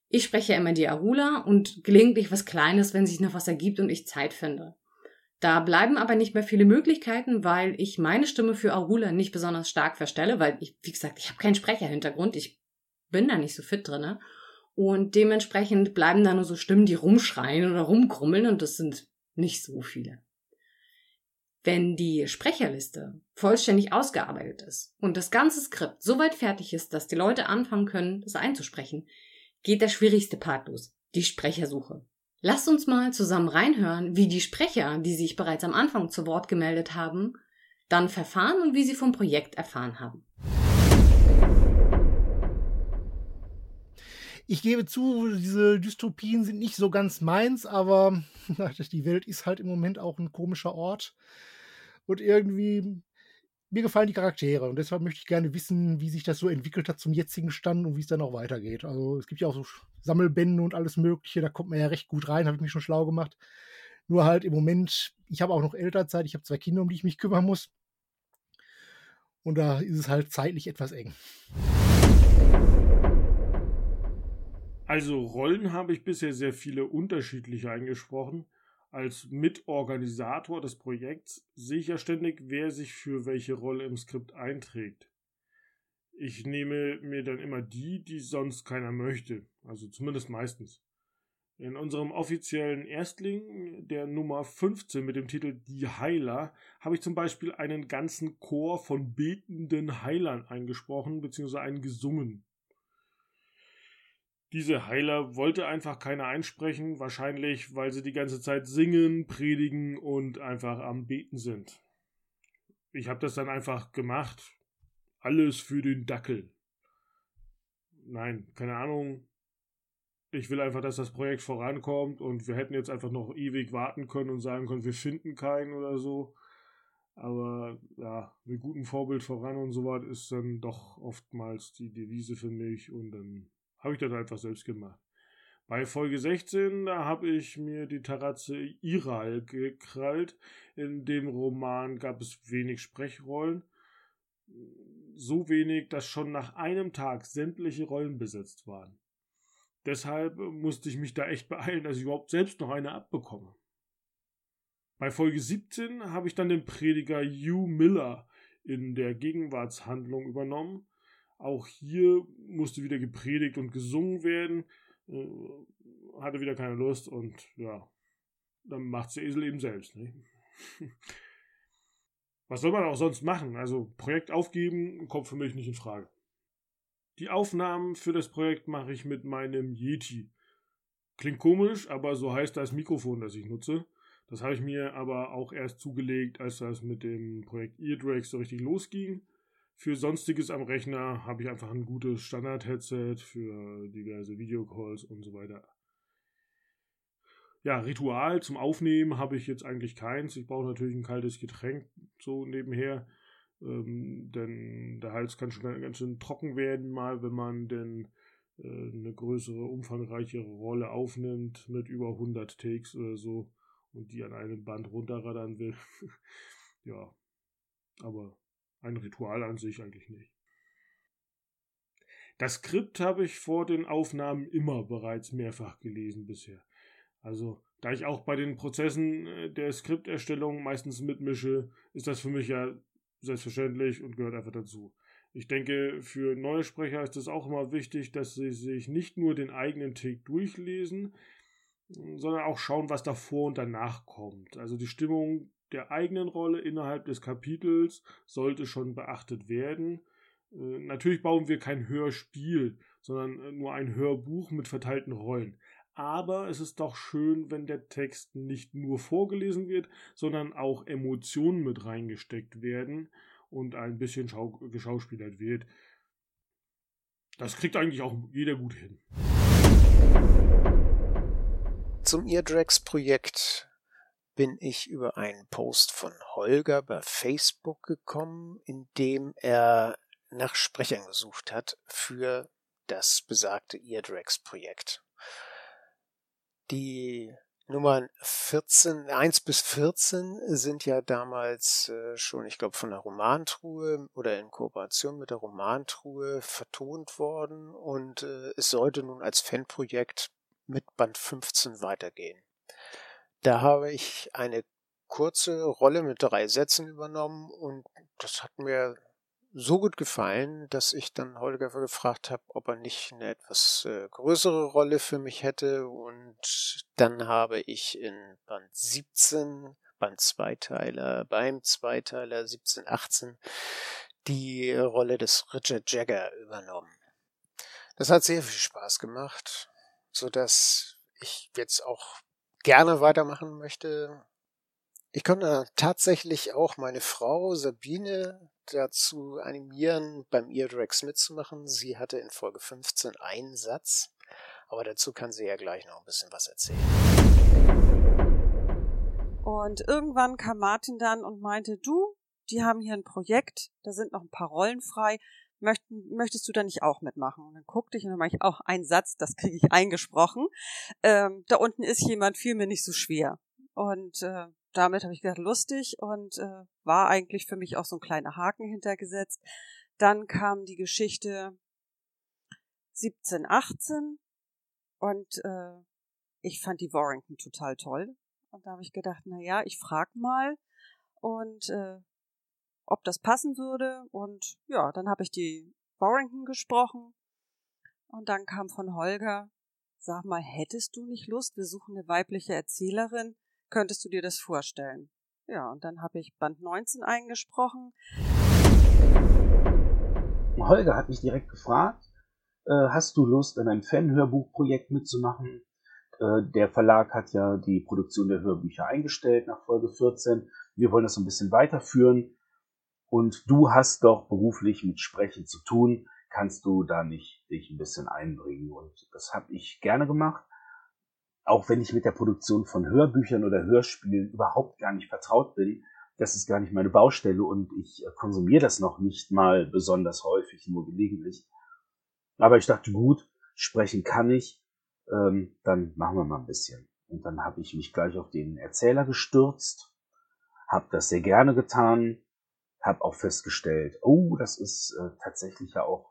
Ich spreche ja immer die Arula und gelegentlich was Kleines, wenn sich noch was ergibt und ich Zeit finde. Da bleiben aber nicht mehr viele Möglichkeiten, weil ich meine Stimme für Arula nicht besonders stark verstelle, weil ich, wie gesagt, ich habe keinen Sprecherhintergrund, ich bin da nicht so fit drinne. Und dementsprechend bleiben da nur so Stimmen, die rumschreien oder rumkrummeln und das sind nicht so viele. Wenn die Sprecherliste vollständig ausgearbeitet ist und das ganze Skript soweit fertig ist, dass die Leute anfangen können, es einzusprechen, geht der schwierigste Part los, die Sprechersuche. Lasst uns mal zusammen reinhören, wie die Sprecher, die sich bereits am Anfang zu Wort gemeldet haben, dann verfahren und wie sie vom Projekt erfahren haben. Ich gebe zu, diese Dystopien sind nicht so ganz meins, aber die Welt ist halt im Moment auch ein komischer Ort. Und irgendwie, mir gefallen die Charaktere und deshalb möchte ich gerne wissen, wie sich das so entwickelt hat zum jetzigen Stand und wie es dann auch weitergeht. Also es gibt ja auch so Sammelbände und alles Mögliche, da kommt man ja recht gut rein, habe ich mich schon schlau gemacht. Nur halt im Moment, ich habe auch noch Elternzeit, ich habe zwei Kinder, um die ich mich kümmern muss. Und da ist es halt zeitlich etwas eng. Also Rollen habe ich bisher sehr viele unterschiedliche eingesprochen. Als Mitorganisator des Projekts sehe ich ja ständig, wer sich für welche Rolle im Skript einträgt. Ich nehme mir dann immer die, die sonst keiner möchte, also zumindest meistens. In unserem offiziellen Erstling, der Nummer 15 mit dem Titel Die Heiler, habe ich zum Beispiel einen ganzen Chor von betenden Heilern eingesprochen bzw. einen gesungen. Diese Heiler wollte einfach keiner einsprechen, wahrscheinlich weil sie die ganze Zeit singen, predigen und einfach am Beten sind. Ich habe das dann einfach gemacht. Alles für den Dackel. Nein, keine Ahnung. Ich will einfach, dass das Projekt vorankommt und wir hätten jetzt einfach noch ewig warten können und sagen können, wir finden keinen oder so. Aber ja, mit gutem Vorbild voran und so was ist dann doch oftmals die Devise für mich und dann habe ich das einfach selbst gemacht. Bei Folge 16, da habe ich mir die Terrazze Iral gekrallt. In dem Roman gab es wenig Sprechrollen. So wenig, dass schon nach einem Tag sämtliche Rollen besetzt waren. Deshalb musste ich mich da echt beeilen, dass ich überhaupt selbst noch eine abbekomme. Bei Folge 17 habe ich dann den Prediger Hugh Miller in der Gegenwartshandlung übernommen auch hier musste wieder gepredigt und gesungen werden. Äh, hatte wieder keine Lust und ja, dann macht's der Esel eben selbst. Ne? Was soll man auch sonst machen? Also Projekt aufgeben kommt für mich nicht in Frage. Die Aufnahmen für das Projekt mache ich mit meinem Yeti. Klingt komisch, aber so heißt das Mikrofon, das ich nutze. Das habe ich mir aber auch erst zugelegt, als das mit dem Projekt Eardrake so richtig losging. Für Sonstiges am Rechner habe ich einfach ein gutes Standard-Headset für diverse Videocalls und so weiter. Ja, Ritual zum Aufnehmen habe ich jetzt eigentlich keins. Ich brauche natürlich ein kaltes Getränk so nebenher, ähm, denn der Hals kann schon ganz schön trocken werden, mal wenn man denn äh, eine größere, umfangreichere Rolle aufnimmt mit über 100 Takes oder so und die an einem Band runterradern will. ja, aber ein Ritual an sich eigentlich nicht. Das Skript habe ich vor den Aufnahmen immer bereits mehrfach gelesen bisher. Also, da ich auch bei den Prozessen äh, der Skripterstellung meistens mitmische, ist das für mich ja selbstverständlich und gehört einfach dazu. Ich denke, für neue Sprecher ist es auch immer wichtig, dass sie sich nicht nur den eigenen Take durchlesen, sondern auch schauen, was davor und danach kommt. Also die Stimmung der eigenen Rolle innerhalb des Kapitels sollte schon beachtet werden. Äh, natürlich bauen wir kein Hörspiel, sondern äh, nur ein Hörbuch mit verteilten Rollen. Aber es ist doch schön, wenn der Text nicht nur vorgelesen wird, sondern auch Emotionen mit reingesteckt werden und ein bisschen geschauspielert wird. Das kriegt eigentlich auch jeder gut hin. Zum Eardrags-Projekt bin ich über einen Post von Holger bei Facebook gekommen, in dem er nach Sprechern gesucht hat für das besagte Eardrags Projekt. Die Nummern 14, 1 bis 14 sind ja damals äh, schon, ich glaube, von der Romantruhe oder in Kooperation mit der Romantruhe vertont worden und äh, es sollte nun als Fanprojekt mit Band 15 weitergehen. Da habe ich eine kurze Rolle mit drei Sätzen übernommen und das hat mir so gut gefallen, dass ich dann Holger gefragt habe, ob er nicht eine etwas äh, größere Rolle für mich hätte. Und dann habe ich in Band 17, Band Zweiteiler, beim Zweiteiler 17, 18 die Rolle des Richard Jagger übernommen. Das hat sehr viel Spaß gemacht, so dass ich jetzt auch gerne weitermachen möchte. Ich konnte tatsächlich auch meine Frau Sabine dazu animieren, beim Eardrax mitzumachen. Sie hatte in Folge 15 einen Satz, aber dazu kann sie ja gleich noch ein bisschen was erzählen. Und irgendwann kam Martin dann und meinte, du, die haben hier ein Projekt, da sind noch ein paar Rollen frei, möchten, möchtest du da nicht auch mitmachen? Und dann guckte ich und dann mache ich auch einen Satz, das kriege ich eingesprochen. Ähm, da unten ist jemand, fiel mir nicht so schwer. Und äh, damit habe ich gedacht, lustig und äh, war eigentlich für mich auch so ein kleiner Haken hintergesetzt. Dann kam die Geschichte 1718 und äh, ich fand die Warrington total toll. Und da habe ich gedacht, na ja, ich frag mal und äh, ob das passen würde. Und ja, dann habe ich die Warrington gesprochen. Und dann kam von Holger, sag mal, hättest du nicht Lust? Wir suchen eine weibliche Erzählerin. Könntest du dir das vorstellen? Ja, und dann habe ich Band 19 eingesprochen. Holger hat mich direkt gefragt, äh, hast du Lust, an einem Fan-Hörbuchprojekt mitzumachen? Äh, der Verlag hat ja die Produktion der Hörbücher eingestellt nach Folge 14. Wir wollen das so ein bisschen weiterführen. Und du hast doch beruflich mit Sprechen zu tun. Kannst du da nicht dich ein bisschen einbringen? Und das habe ich gerne gemacht auch wenn ich mit der Produktion von Hörbüchern oder Hörspielen überhaupt gar nicht vertraut bin, das ist gar nicht meine Baustelle und ich äh, konsumiere das noch nicht mal besonders häufig, nur gelegentlich. Aber ich dachte, gut, sprechen kann ich, ähm, dann machen wir mal ein bisschen. Und dann habe ich mich gleich auf den Erzähler gestürzt, habe das sehr gerne getan, habe auch festgestellt, oh, das ist äh, tatsächlich ja auch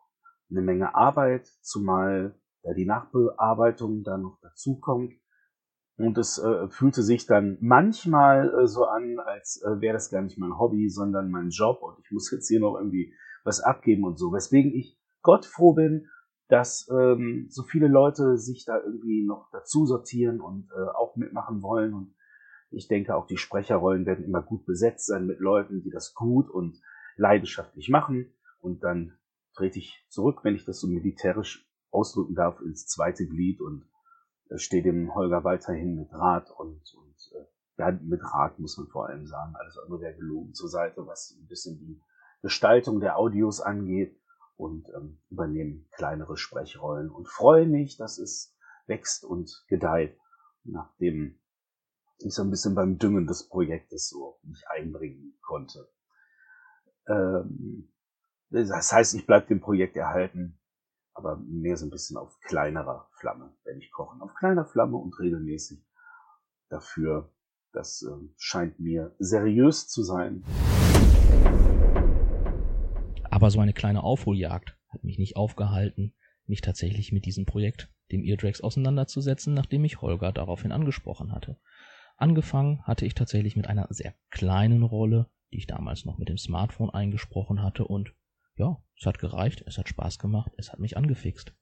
eine Menge Arbeit, zumal da die Nachbearbeitung dann noch dazukommt. Und es äh, fühlte sich dann manchmal äh, so an, als äh, wäre das gar nicht mein Hobby, sondern mein Job und ich muss jetzt hier noch irgendwie was abgeben und so. Weswegen ich Gott froh bin, dass ähm, so viele Leute sich da irgendwie noch dazu sortieren und äh, auch mitmachen wollen. Und ich denke, auch die Sprecherrollen werden immer gut besetzt sein mit Leuten, die das gut und leidenschaftlich machen. Und dann trete ich zurück, wenn ich das so militärisch ausdrücken darf, ins zweite Glied und steht dem Holger weiterhin mit Rat und, und äh, ja, mit Rat muss man vor allem sagen. Alles andere wäre gelogen zur Seite, was ein bisschen die Gestaltung der Audios angeht und ähm, übernehmen kleinere Sprechrollen und freue mich, dass es wächst und gedeiht, nachdem ich so ein bisschen beim Düngen des Projektes so mich einbringen konnte. Ähm, das heißt, ich bleibe dem Projekt erhalten aber mehr so ein bisschen auf kleinerer Flamme, wenn ich kochen. Auf kleiner Flamme und regelmäßig dafür. Das äh, scheint mir seriös zu sein. Aber so eine kleine Aufholjagd hat mich nicht aufgehalten, mich tatsächlich mit diesem Projekt, dem Eardrax, auseinanderzusetzen, nachdem mich Holger daraufhin angesprochen hatte. Angefangen hatte ich tatsächlich mit einer sehr kleinen Rolle, die ich damals noch mit dem Smartphone eingesprochen hatte und ja, es hat gereicht, es hat Spaß gemacht, es hat mich angefixt.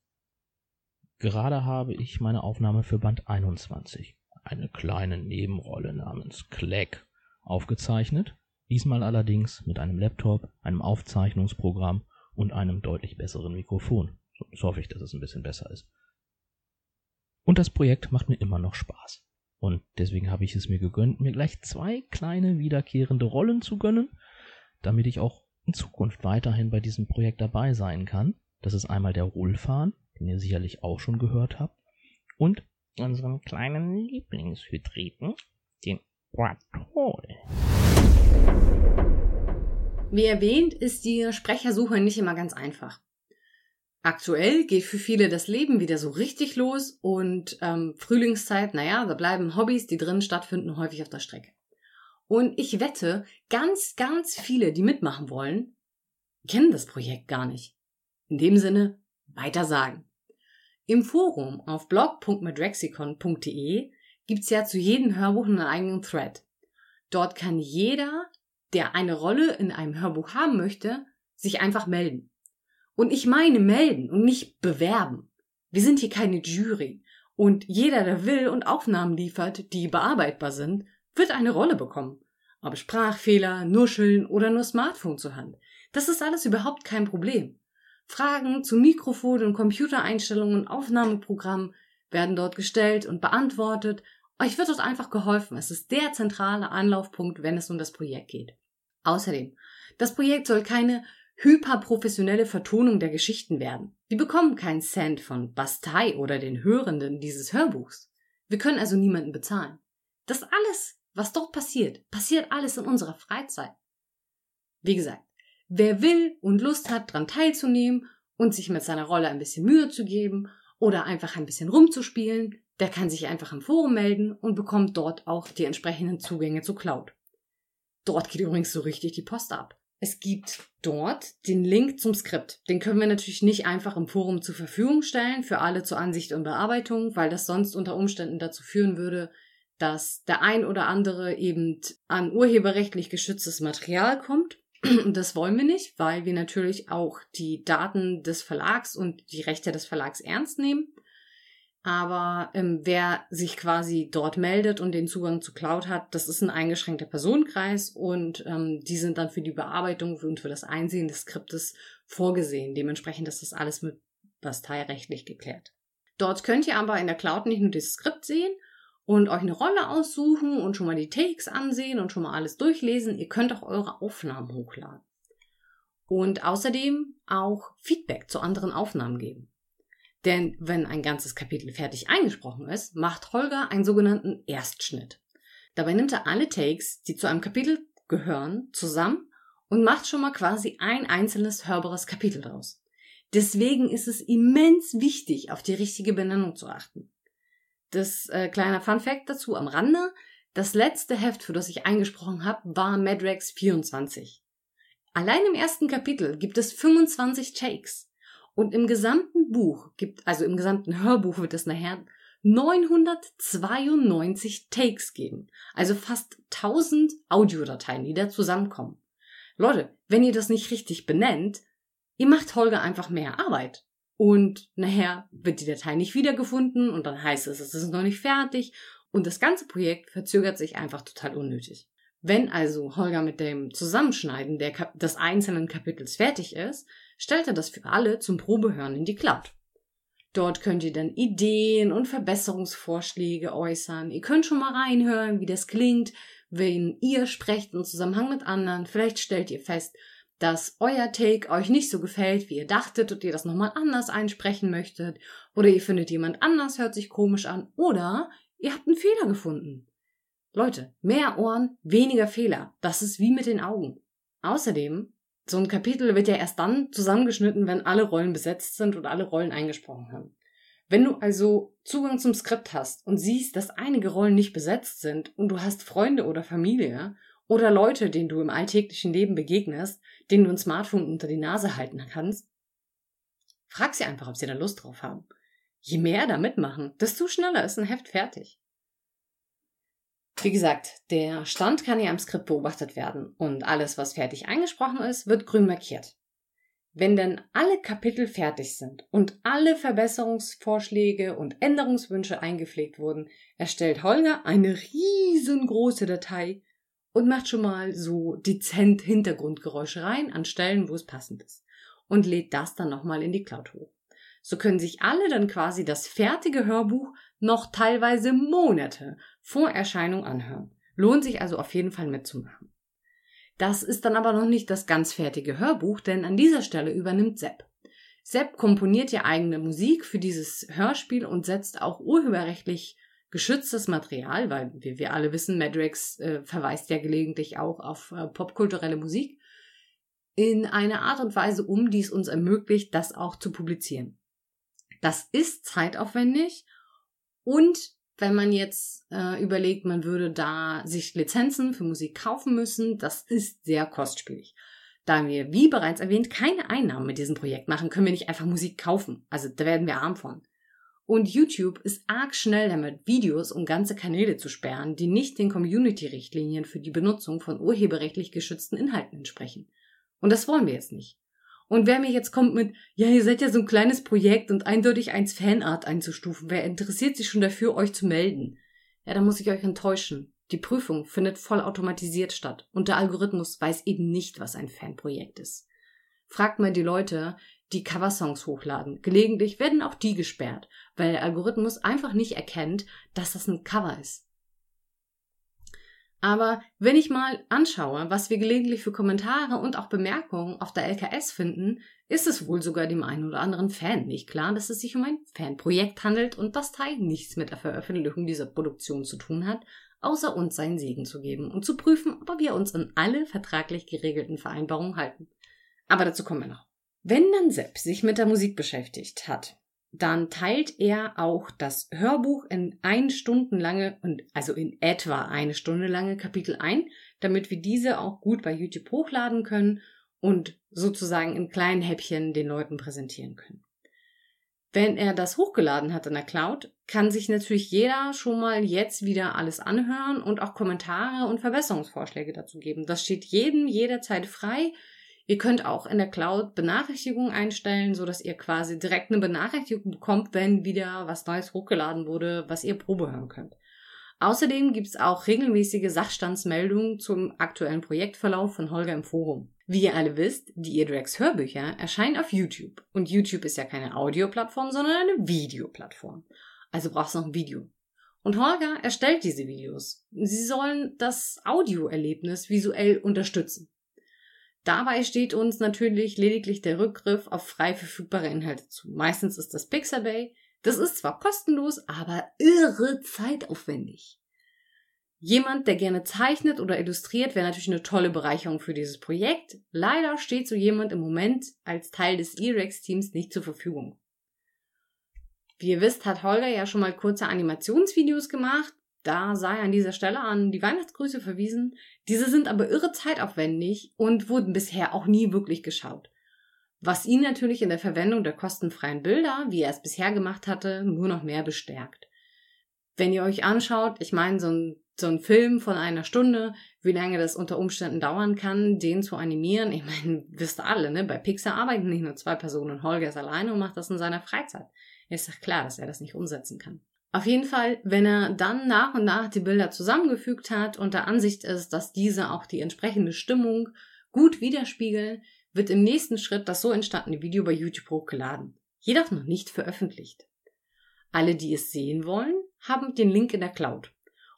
Gerade habe ich meine Aufnahme für Band 21, eine kleine Nebenrolle namens Clack, aufgezeichnet, diesmal allerdings mit einem Laptop, einem Aufzeichnungsprogramm und einem deutlich besseren Mikrofon. So hoffe ich, dass es ein bisschen besser ist. Und das Projekt macht mir immer noch Spaß. Und deswegen habe ich es mir gegönnt, mir gleich zwei kleine wiederkehrende Rollen zu gönnen, damit ich auch in Zukunft weiterhin bei diesem Projekt dabei sein kann. Das ist einmal der Rulfan, den ihr sicherlich auch schon gehört habt, und unseren kleinen Lieblingshydriten, den Quatol. Wie erwähnt, ist die Sprechersuche nicht immer ganz einfach. Aktuell geht für viele das Leben wieder so richtig los und ähm, Frühlingszeit, naja, da bleiben Hobbys, die drinnen stattfinden, häufig auf der Strecke. Und ich wette, ganz, ganz viele, die mitmachen wollen, kennen das Projekt gar nicht. In dem Sinne, weiter sagen. Im Forum auf blog.medrexicon.de gibt's ja zu jedem Hörbuch einen eigenen Thread. Dort kann jeder, der eine Rolle in einem Hörbuch haben möchte, sich einfach melden. Und ich meine melden und nicht bewerben. Wir sind hier keine Jury. Und jeder, der will und Aufnahmen liefert, die bearbeitbar sind, wird eine Rolle bekommen. Ob Sprachfehler, Nuscheln oder nur Smartphone zur Hand. Das ist alles überhaupt kein Problem. Fragen zu Mikrofon und Computereinstellungen und Aufnahmeprogrammen werden dort gestellt und beantwortet. Euch wird dort einfach geholfen. Es ist der zentrale Anlaufpunkt, wenn es um das Projekt geht. Außerdem, das Projekt soll keine hyperprofessionelle Vertonung der Geschichten werden. Wir bekommen keinen Cent von Bastei oder den Hörenden dieses Hörbuchs. Wir können also niemanden bezahlen. Das alles, was dort passiert, passiert alles in unserer Freizeit. Wie gesagt, wer will und Lust hat, daran teilzunehmen und sich mit seiner Rolle ein bisschen Mühe zu geben oder einfach ein bisschen rumzuspielen, der kann sich einfach im Forum melden und bekommt dort auch die entsprechenden Zugänge zu Cloud. Dort geht übrigens so richtig die Post ab. Es gibt dort den Link zum Skript. Den können wir natürlich nicht einfach im Forum zur Verfügung stellen für alle zur Ansicht und Bearbeitung, weil das sonst unter Umständen dazu führen würde, dass der ein oder andere eben an urheberrechtlich geschütztes Material kommt. Und das wollen wir nicht, weil wir natürlich auch die Daten des Verlags und die Rechte des Verlags ernst nehmen. Aber ähm, wer sich quasi dort meldet und den Zugang zu Cloud hat, das ist ein eingeschränkter Personenkreis und ähm, die sind dann für die Bearbeitung und für das Einsehen des Skriptes vorgesehen. Dementsprechend ist das alles mit basteirechtlich geklärt. Dort könnt ihr aber in der Cloud nicht nur das Skript sehen und euch eine Rolle aussuchen und schon mal die Takes ansehen und schon mal alles durchlesen. Ihr könnt auch eure Aufnahmen hochladen. Und außerdem auch Feedback zu anderen Aufnahmen geben. Denn wenn ein ganzes Kapitel fertig eingesprochen ist, macht Holger einen sogenannten Erstschnitt. Dabei nimmt er alle Takes, die zu einem Kapitel gehören, zusammen und macht schon mal quasi ein einzelnes hörbares Kapitel daraus. Deswegen ist es immens wichtig, auf die richtige Benennung zu achten. Das äh, kleiner Fun Fact dazu am Rande. Das letzte Heft, für das ich eingesprochen habe, war Madrex 24. Allein im ersten Kapitel gibt es 25 Takes. Und im gesamten Buch gibt, also im gesamten Hörbuch wird es nachher 992 Takes geben. Also fast 1000 Audiodateien, die da zusammenkommen. Leute, wenn ihr das nicht richtig benennt, ihr macht Holger einfach mehr Arbeit. Und nachher wird die Datei nicht wiedergefunden und dann heißt es, es ist noch nicht fertig und das ganze Projekt verzögert sich einfach total unnötig. Wenn also Holger mit dem Zusammenschneiden der, des einzelnen Kapitels fertig ist, stellt er das für alle zum Probehören in die Cloud. Dort könnt ihr dann Ideen und Verbesserungsvorschläge äußern. Ihr könnt schon mal reinhören, wie das klingt, wenn ihr sprecht im Zusammenhang mit anderen. Vielleicht stellt ihr fest, dass euer Take euch nicht so gefällt, wie ihr dachtet und ihr das nochmal anders einsprechen möchtet. Oder ihr findet jemand anders hört sich komisch an. Oder ihr habt einen Fehler gefunden. Leute, mehr Ohren, weniger Fehler. Das ist wie mit den Augen. Außerdem so ein Kapitel wird ja erst dann zusammengeschnitten, wenn alle Rollen besetzt sind und alle Rollen eingesprochen haben. Wenn du also Zugang zum Skript hast und siehst, dass einige Rollen nicht besetzt sind und du hast Freunde oder Familie oder Leute, denen du im alltäglichen Leben begegnest, denen du ein Smartphone unter die Nase halten kannst, frag sie einfach, ob sie da Lust drauf haben. Je mehr da mitmachen, desto schneller ist ein Heft fertig. Wie gesagt, der Stand kann ja im Skript beobachtet werden und alles, was fertig eingesprochen ist, wird grün markiert. Wenn dann alle Kapitel fertig sind und alle Verbesserungsvorschläge und Änderungswünsche eingepflegt wurden, erstellt Holger eine riesengroße Datei und macht schon mal so dezent Hintergrundgeräusche rein an Stellen, wo es passend ist und lädt das dann nochmal in die Cloud hoch. So können sich alle dann quasi das fertige Hörbuch noch teilweise Monate vor Erscheinung anhören. Lohnt sich also auf jeden Fall mitzumachen. Das ist dann aber noch nicht das ganz fertige Hörbuch, denn an dieser Stelle übernimmt Sepp. Sepp komponiert ja eigene Musik für dieses Hörspiel und setzt auch urheberrechtlich geschütztes Material, weil wie wir alle wissen, Madrex äh, verweist ja gelegentlich auch auf äh, popkulturelle Musik, in einer Art und Weise um, die es uns ermöglicht, das auch zu publizieren. Das ist zeitaufwendig und wenn man jetzt äh, überlegt, man würde da sich Lizenzen für Musik kaufen müssen, das ist sehr kostspielig. Da wir, wie bereits erwähnt, keine Einnahmen mit diesem Projekt machen, können wir nicht einfach Musik kaufen. Also da werden wir arm von. Und YouTube ist arg schnell damit, Videos und ganze Kanäle zu sperren, die nicht den Community-Richtlinien für die Benutzung von urheberrechtlich geschützten Inhalten entsprechen. Und das wollen wir jetzt nicht. Und wer mir jetzt kommt mit, ja, ihr seid ja so ein kleines Projekt und eindeutig eins Fanart einzustufen, wer interessiert sich schon dafür, euch zu melden? Ja, da muss ich euch enttäuschen. Die Prüfung findet vollautomatisiert statt und der Algorithmus weiß eben nicht, was ein Fanprojekt ist. Fragt mal die Leute, die Coversongs hochladen. Gelegentlich werden auch die gesperrt, weil der Algorithmus einfach nicht erkennt, dass das ein Cover ist. Aber wenn ich mal anschaue, was wir gelegentlich für Kommentare und auch Bemerkungen auf der LKS finden, ist es wohl sogar dem einen oder anderen Fan nicht klar, dass es sich um ein Fanprojekt handelt und das Teil nichts mit der Veröffentlichung dieser Produktion zu tun hat, außer uns seinen Segen zu geben und zu prüfen, ob wir uns an alle vertraglich geregelten Vereinbarungen halten. Aber dazu kommen wir noch. Wenn dann Sepp sich mit der Musik beschäftigt hat, dann teilt er auch das Hörbuch in ein Stunden lange und also in etwa eine Stunde lange Kapitel ein, damit wir diese auch gut bei YouTube hochladen können und sozusagen in kleinen Häppchen den Leuten präsentieren können. Wenn er das hochgeladen hat in der Cloud, kann sich natürlich jeder schon mal jetzt wieder alles anhören und auch Kommentare und Verbesserungsvorschläge dazu geben. Das steht jedem jederzeit frei. Ihr könnt auch in der Cloud Benachrichtigungen einstellen, so dass ihr quasi direkt eine Benachrichtigung bekommt, wenn wieder was Neues hochgeladen wurde, was ihr Probe hören könnt. Außerdem gibt es auch regelmäßige Sachstandsmeldungen zum aktuellen Projektverlauf von Holger im Forum. Wie ihr alle wisst, die Eardrags Hörbücher erscheinen auf YouTube. Und YouTube ist ja keine Audioplattform, sondern eine Videoplattform. Also brauchst du noch ein Video. Und Holger erstellt diese Videos. Sie sollen das Audioerlebnis visuell unterstützen. Dabei steht uns natürlich lediglich der Rückgriff auf frei verfügbare Inhalte zu. Meistens ist das Pixabay. Das ist zwar kostenlos, aber irre zeitaufwendig. Jemand, der gerne zeichnet oder illustriert, wäre natürlich eine tolle Bereicherung für dieses Projekt. Leider steht so jemand im Moment als Teil des E-Rex-Teams nicht zur Verfügung. Wie ihr wisst, hat Holger ja schon mal kurze Animationsvideos gemacht. Da sei an dieser Stelle an die Weihnachtsgrüße verwiesen. Diese sind aber irre zeitaufwendig und wurden bisher auch nie wirklich geschaut. Was ihn natürlich in der Verwendung der kostenfreien Bilder, wie er es bisher gemacht hatte, nur noch mehr bestärkt. Wenn ihr euch anschaut, ich meine, so ein, so ein Film von einer Stunde, wie lange das unter Umständen dauern kann, den zu animieren, ich meine, wisst ihr alle, ne? Bei Pixar arbeiten nicht nur zwei Personen. Holger ist alleine und macht das in seiner Freizeit. Ist doch klar, dass er das nicht umsetzen kann. Auf jeden Fall, wenn er dann nach und nach die Bilder zusammengefügt hat und der Ansicht ist, dass diese auch die entsprechende Stimmung gut widerspiegeln, wird im nächsten Schritt das so entstandene Video bei YouTube hochgeladen. Jedoch noch nicht veröffentlicht. Alle, die es sehen wollen, haben den Link in der Cloud.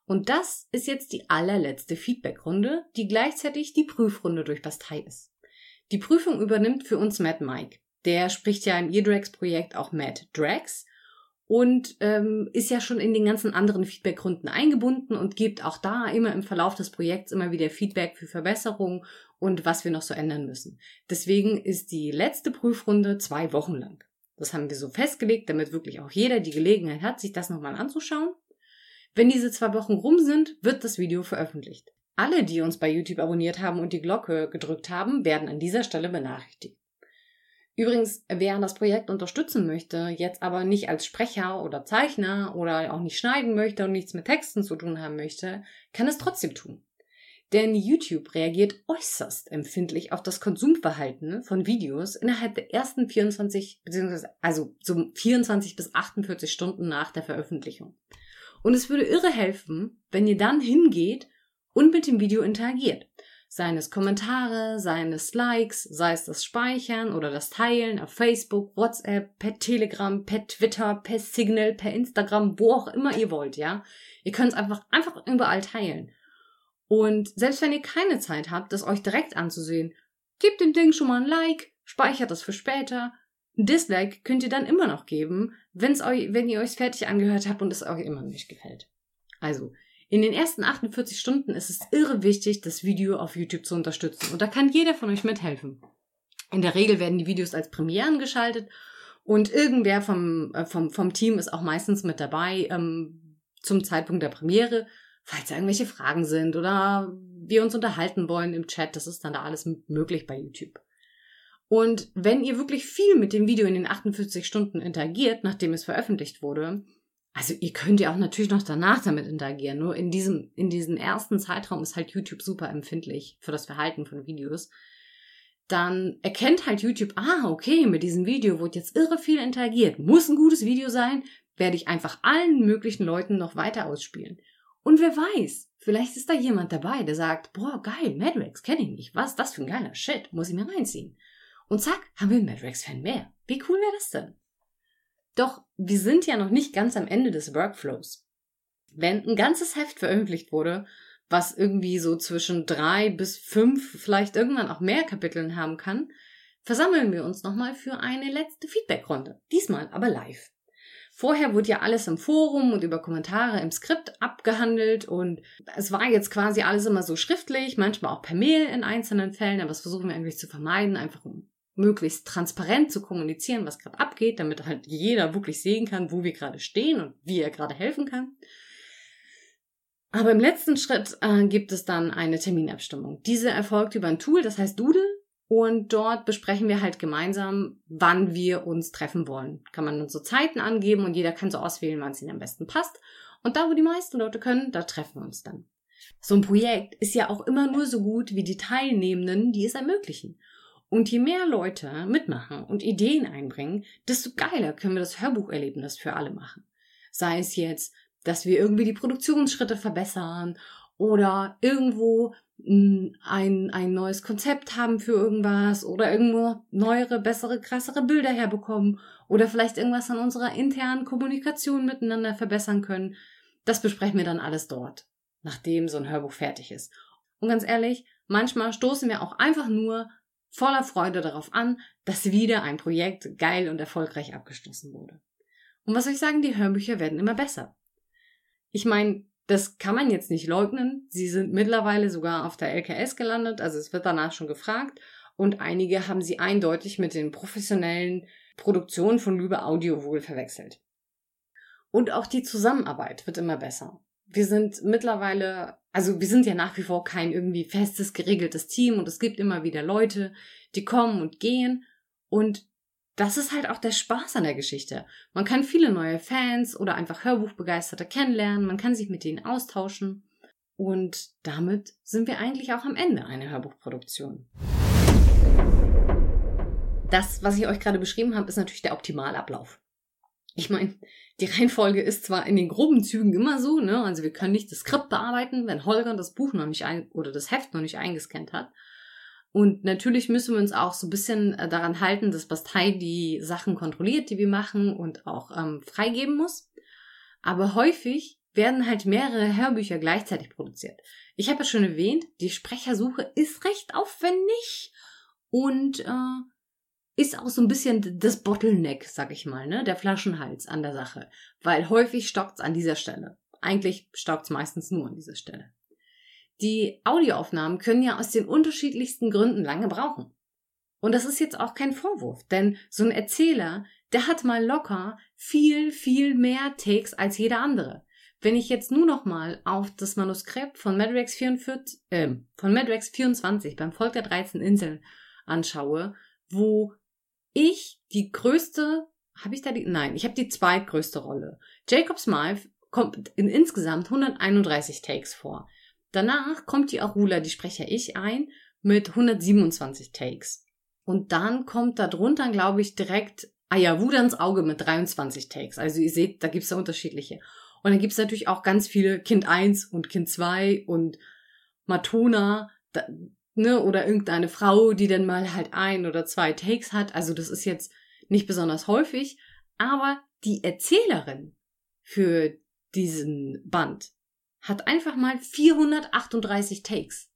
Und das ist jetzt die allerletzte Feedbackrunde, die gleichzeitig die Prüfrunde durch Bastei ist. Die Prüfung übernimmt für uns Matt Mike. Der spricht ja im Eardrags-Projekt auch Matt Drags und ähm, ist ja schon in den ganzen anderen Feedbackrunden eingebunden und gibt auch da immer im Verlauf des Projekts immer wieder Feedback für Verbesserungen und was wir noch so ändern müssen. Deswegen ist die letzte Prüfrunde zwei Wochen lang. Das haben wir so festgelegt, damit wirklich auch jeder die Gelegenheit hat, sich das nochmal anzuschauen. Wenn diese zwei Wochen rum sind, wird das Video veröffentlicht. Alle, die uns bei YouTube abonniert haben und die Glocke gedrückt haben, werden an dieser Stelle benachrichtigt. Übrigens, wer das Projekt unterstützen möchte, jetzt aber nicht als Sprecher oder Zeichner oder auch nicht schneiden möchte und nichts mit Texten zu tun haben möchte, kann es trotzdem tun. Denn YouTube reagiert äußerst empfindlich auf das Konsumverhalten von Videos innerhalb der ersten 24, beziehungsweise also so 24 bis 48 Stunden nach der Veröffentlichung. Und es würde irre helfen, wenn ihr dann hingeht und mit dem Video interagiert seien es Kommentare, seien es Likes, sei es das Speichern oder das Teilen auf Facebook, WhatsApp, per Telegram, per Twitter, per Signal, per Instagram, wo auch immer ihr wollt, ja. Ihr könnt es einfach, einfach überall teilen. Und selbst wenn ihr keine Zeit habt, das euch direkt anzusehen, gebt dem Ding schon mal ein Like, speichert das für später. Ein Dislike könnt ihr dann immer noch geben, wenn's euch, wenn ihr euch fertig angehört habt und es euch immer nicht gefällt. Also, In den ersten 48 Stunden ist es irre wichtig, das Video auf YouTube zu unterstützen. Und da kann jeder von euch mithelfen. In der Regel werden die Videos als Premieren geschaltet und irgendwer vom, äh, vom, vom Team ist auch meistens mit dabei ähm, zum Zeitpunkt der Premiere, falls irgendwelche Fragen sind oder wir uns unterhalten wollen im Chat. Das ist dann da alles möglich bei YouTube. Und wenn ihr wirklich viel mit dem Video in den 48 Stunden interagiert, nachdem es veröffentlicht wurde, also ihr könnt ja auch natürlich noch danach damit interagieren. Nur in diesem, in diesem ersten Zeitraum ist halt YouTube super empfindlich für das Verhalten von Videos. Dann erkennt halt YouTube, ah, okay, mit diesem Video wurde jetzt irre viel interagiert. Muss ein gutes Video sein, werde ich einfach allen möglichen Leuten noch weiter ausspielen. Und wer weiß, vielleicht ist da jemand dabei, der sagt, boah, geil, Madrex, kenne ich nicht. Was, das für ein geiler Shit, muss ich mir reinziehen. Und zack, haben wir einen Madrex-Fan mehr. Wie cool wäre das denn? Doch wir sind ja noch nicht ganz am Ende des Workflows. Wenn ein ganzes Heft veröffentlicht wurde, was irgendwie so zwischen drei bis fünf, vielleicht irgendwann auch mehr Kapiteln haben kann, versammeln wir uns nochmal für eine letzte Feedbackrunde. Diesmal aber live. Vorher wurde ja alles im Forum und über Kommentare im Skript abgehandelt und es war jetzt quasi alles immer so schriftlich, manchmal auch per Mail in einzelnen Fällen, aber das versuchen wir eigentlich zu vermeiden, einfach um möglichst transparent zu kommunizieren, was gerade abgeht, damit halt jeder wirklich sehen kann, wo wir gerade stehen und wie er gerade helfen kann. Aber im letzten Schritt äh, gibt es dann eine Terminabstimmung. Diese erfolgt über ein Tool, das heißt Doodle. Und dort besprechen wir halt gemeinsam, wann wir uns treffen wollen. Kann man uns so Zeiten angeben und jeder kann so auswählen, wann es ihm am besten passt. Und da, wo die meisten Leute können, da treffen wir uns dann. So ein Projekt ist ja auch immer nur so gut wie die Teilnehmenden, die es ermöglichen. Und je mehr Leute mitmachen und Ideen einbringen, desto geiler können wir das Hörbucherlebnis für alle machen. Sei es jetzt, dass wir irgendwie die Produktionsschritte verbessern oder irgendwo hm, ein, ein neues Konzept haben für irgendwas oder irgendwo neuere, bessere, krassere Bilder herbekommen oder vielleicht irgendwas an unserer internen Kommunikation miteinander verbessern können. Das besprechen wir dann alles dort, nachdem so ein Hörbuch fertig ist. Und ganz ehrlich, manchmal stoßen wir auch einfach nur voller Freude darauf an, dass wieder ein Projekt geil und erfolgreich abgeschlossen wurde. Und was soll ich sagen, die Hörbücher werden immer besser. Ich meine, das kann man jetzt nicht leugnen. Sie sind mittlerweile sogar auf der LKS gelandet, also es wird danach schon gefragt. Und einige haben sie eindeutig mit den professionellen Produktionen von Lübe Audio wohl verwechselt. Und auch die Zusammenarbeit wird immer besser. Wir sind mittlerweile also wir sind ja nach wie vor kein irgendwie festes, geregeltes Team und es gibt immer wieder Leute, die kommen und gehen und das ist halt auch der Spaß an der Geschichte. Man kann viele neue Fans oder einfach Hörbuchbegeisterte kennenlernen, man kann sich mit denen austauschen und damit sind wir eigentlich auch am Ende einer Hörbuchproduktion. Das, was ich euch gerade beschrieben habe, ist natürlich der Optimalablauf. Ich meine, die Reihenfolge ist zwar in den groben Zügen immer so, ne? Also wir können nicht das Skript bearbeiten, wenn Holger das Buch noch nicht ein oder das Heft noch nicht eingescannt hat. Und natürlich müssen wir uns auch so ein bisschen äh, daran halten, dass Bastei die Sachen kontrolliert, die wir machen und auch ähm, freigeben muss. Aber häufig werden halt mehrere Hörbücher gleichzeitig produziert. Ich habe ja schon erwähnt, die Sprechersuche ist recht aufwendig und äh, ist auch so ein bisschen das Bottleneck, sag ich mal, ne, der Flaschenhals an der Sache, weil häufig stockt's an dieser Stelle. Eigentlich stockt's meistens nur an dieser Stelle. Die Audioaufnahmen können ja aus den unterschiedlichsten Gründen lange brauchen. Und das ist jetzt auch kein Vorwurf, denn so ein Erzähler, der hat mal locker viel, viel mehr Takes als jeder andere. Wenn ich jetzt nur noch mal auf das Manuskript von Madrex 44, äh, von Madrex 24 beim Volk der 13 Inseln anschaue, wo ich die größte, habe ich da die, nein, ich habe die zweitgrößte Rolle. Jacob Smythe kommt in insgesamt 131 Takes vor. Danach kommt die Arula, die spreche ich ein, mit 127 Takes. Und dann kommt da drunter, glaube ich, direkt Ayawudans Auge mit 23 Takes. Also ihr seht, da gibt's da unterschiedliche. Und dann gibt's natürlich auch ganz viele Kind 1 und Kind 2 und Matona. Da, ne, oder irgendeine Frau, die dann mal halt ein oder zwei Takes hat. Also das ist jetzt nicht besonders häufig, aber die Erzählerin für diesen Band hat einfach mal 438 Takes.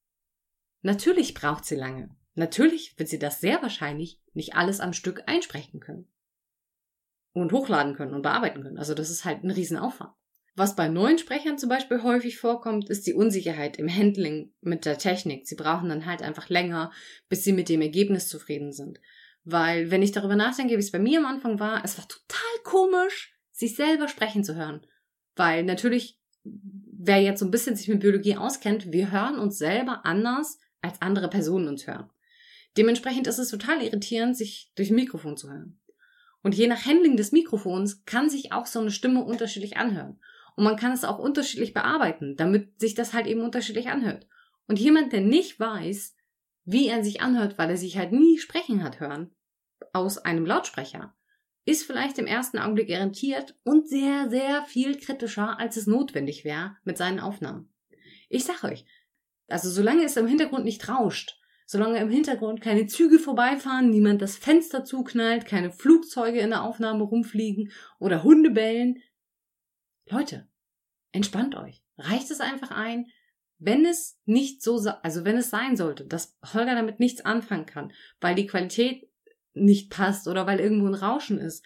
Natürlich braucht sie lange. Natürlich wird sie das sehr wahrscheinlich nicht alles am Stück einsprechen können. Und hochladen können und bearbeiten können. Also das ist halt ein Riesenaufwand. Was bei neuen Sprechern zum Beispiel häufig vorkommt, ist die Unsicherheit im Handling mit der Technik. Sie brauchen dann halt einfach länger, bis sie mit dem Ergebnis zufrieden sind. Weil, wenn ich darüber nachdenke, wie es bei mir am Anfang war, es war total komisch, sich selber sprechen zu hören. Weil natürlich, wer jetzt so ein bisschen sich mit Biologie auskennt, wir hören uns selber anders, als andere Personen uns hören. Dementsprechend ist es total irritierend, sich durch Mikrofon zu hören. Und je nach Handling des Mikrofons kann sich auch so eine Stimme unterschiedlich anhören. Und man kann es auch unterschiedlich bearbeiten, damit sich das halt eben unterschiedlich anhört. Und jemand, der nicht weiß, wie er sich anhört, weil er sich halt nie sprechen hat hören, aus einem Lautsprecher, ist vielleicht im ersten Augenblick irritiert und sehr, sehr viel kritischer, als es notwendig wäre mit seinen Aufnahmen. Ich sag euch, also solange es im Hintergrund nicht rauscht, solange im Hintergrund keine Züge vorbeifahren, niemand das Fenster zuknallt, keine Flugzeuge in der Aufnahme rumfliegen oder Hunde bellen, Leute, entspannt euch. Reicht es einfach ein, wenn es nicht so, also wenn es sein sollte, dass Holger damit nichts anfangen kann, weil die Qualität nicht passt oder weil irgendwo ein Rauschen ist.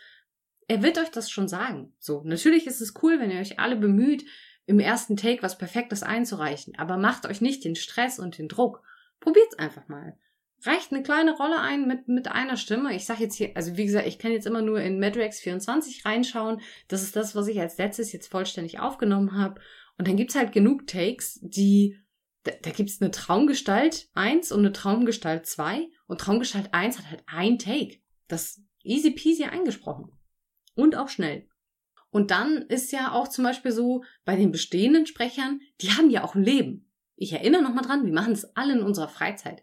Er wird euch das schon sagen. So, natürlich ist es cool, wenn ihr euch alle bemüht, im ersten Take was Perfektes einzureichen, aber macht euch nicht den Stress und den Druck. Probiert's einfach mal reicht eine kleine Rolle ein mit, mit einer Stimme. Ich sage jetzt hier, also wie gesagt, ich kann jetzt immer nur in Madrex 24 reinschauen. Das ist das, was ich als letztes jetzt vollständig aufgenommen habe. Und dann gibt's halt genug Takes, die, da, da gibt's eine Traumgestalt 1 und eine Traumgestalt 2. Und Traumgestalt 1 hat halt ein Take. Das easy peasy eingesprochen. Und auch schnell. Und dann ist ja auch zum Beispiel so, bei den bestehenden Sprechern, die haben ja auch ein Leben. Ich erinnere nochmal dran, wir machen es alle in unserer Freizeit.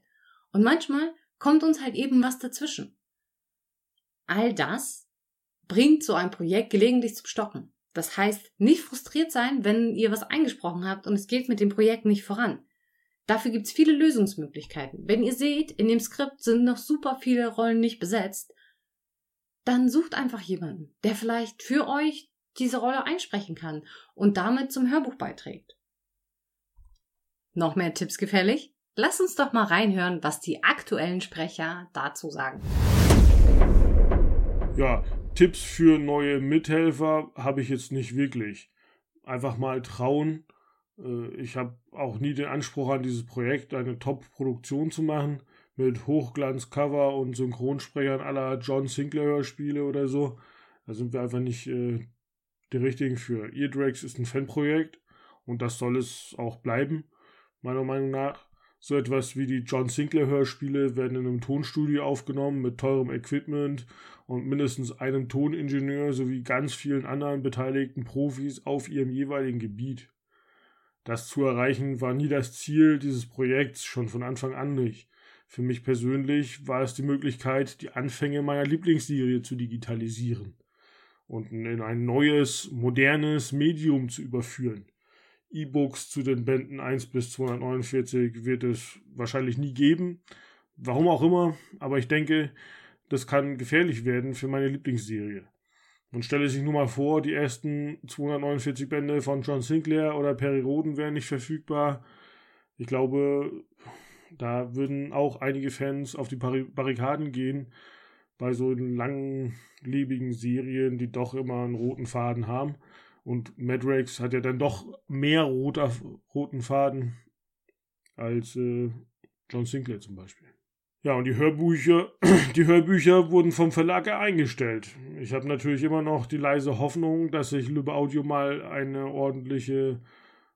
Und manchmal kommt uns halt eben was dazwischen. All das bringt so ein Projekt gelegentlich zum Stocken. Das heißt, nicht frustriert sein, wenn ihr was eingesprochen habt und es geht mit dem Projekt nicht voran. Dafür gibt's viele Lösungsmöglichkeiten. Wenn ihr seht, in dem Skript sind noch super viele Rollen nicht besetzt, dann sucht einfach jemanden, der vielleicht für euch diese Rolle einsprechen kann und damit zum Hörbuch beiträgt. Noch mehr Tipps gefällig? Lass uns doch mal reinhören, was die aktuellen Sprecher dazu sagen. Ja, Tipps für neue Mithelfer habe ich jetzt nicht wirklich. Einfach mal trauen. Äh, ich habe auch nie den Anspruch an dieses Projekt, eine Top-Produktion zu machen mit Hochglanz-Cover und Synchronsprechern aller John Sinclair-Hörspiele oder so. Da sind wir einfach nicht äh, die richtigen für. Eardrags ist ein Fanprojekt und das soll es auch bleiben, meiner Meinung nach. So etwas wie die John Sinclair Hörspiele werden in einem Tonstudio aufgenommen mit teurem Equipment und mindestens einem Toningenieur sowie ganz vielen anderen beteiligten Profis auf ihrem jeweiligen Gebiet. Das zu erreichen war nie das Ziel dieses Projekts, schon von Anfang an nicht. Für mich persönlich war es die Möglichkeit, die Anfänge meiner Lieblingsserie zu digitalisieren und in ein neues, modernes Medium zu überführen. E-Books zu den Bänden 1 bis 249 wird es wahrscheinlich nie geben. Warum auch immer, aber ich denke, das kann gefährlich werden für meine Lieblingsserie. Man stelle sich nur mal vor, die ersten 249 Bände von John Sinclair oder Perry Roden wären nicht verfügbar. Ich glaube, da würden auch einige Fans auf die Barrikaden gehen bei so langlebigen Serien, die doch immer einen roten Faden haben. Und Madrex hat ja dann doch mehr roter, roten Faden als äh, John Sinclair zum Beispiel. Ja, und die Hörbücher, die Hörbücher wurden vom Verlag eingestellt. Ich habe natürlich immer noch die leise Hoffnung, dass sich Lübbe Audio mal eine ordentliche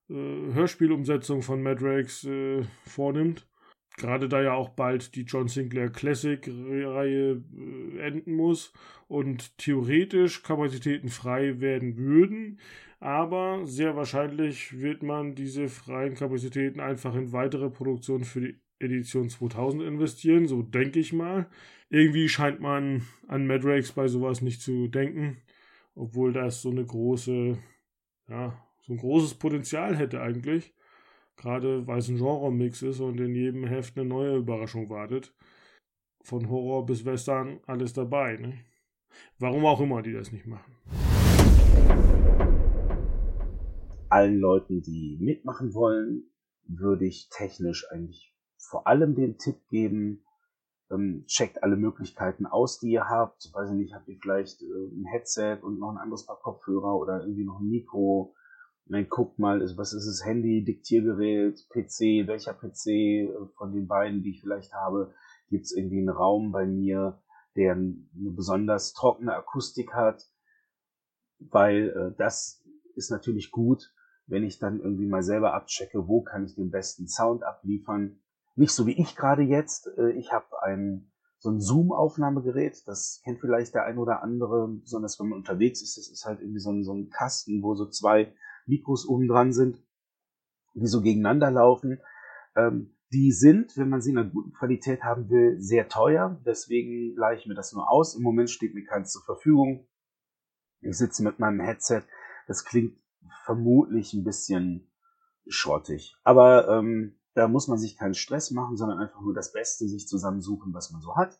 äh, Hörspielumsetzung von Madrex äh, vornimmt. Gerade da ja auch bald die John Sinclair Classic-Reihe äh, enden muss und theoretisch Kapazitäten frei werden würden, aber sehr wahrscheinlich wird man diese freien Kapazitäten einfach in weitere Produktionen für die Edition 2000 investieren, so denke ich mal. Irgendwie scheint man an Madrakes bei sowas nicht zu denken, obwohl das so eine große, ja, so ein großes Potenzial hätte eigentlich. Gerade weil es ein Genre-Mix ist und in jedem Heft eine neue Überraschung wartet. Von Horror bis Western alles dabei. Ne? Warum auch immer die das nicht machen. Allen Leuten, die mitmachen wollen, würde ich technisch eigentlich vor allem den Tipp geben, ähm, checkt alle Möglichkeiten aus, die ihr habt. Weiß ich nicht, habt ihr vielleicht äh, ein Headset und noch ein anderes Paar Kopfhörer oder irgendwie noch ein Mikro Man guckt mal, was ist es, Handy, Diktiergerät, PC, welcher PC äh, von den beiden, die ich vielleicht habe, gibt es irgendwie einen Raum bei mir, der eine besonders trockene Akustik hat, weil äh, das ist natürlich gut, wenn ich dann irgendwie mal selber abchecke, wo kann ich den besten Sound abliefern. Nicht so wie ich gerade jetzt. Äh, ich habe ein so ein Zoom-Aufnahmegerät, das kennt vielleicht der ein oder andere, besonders wenn man unterwegs ist. Das ist halt irgendwie so ein, so ein Kasten, wo so zwei Mikros oben dran sind, die so gegeneinander laufen. Ähm, die sind, wenn man sie in einer guten Qualität haben will, sehr teuer. Deswegen leihe ich mir das nur aus. Im Moment steht mir keins zur Verfügung. Ich sitze mit meinem Headset. Das klingt vermutlich ein bisschen schrottig. Aber ähm, da muss man sich keinen Stress machen, sondern einfach nur das Beste sich zusammensuchen, was man so hat.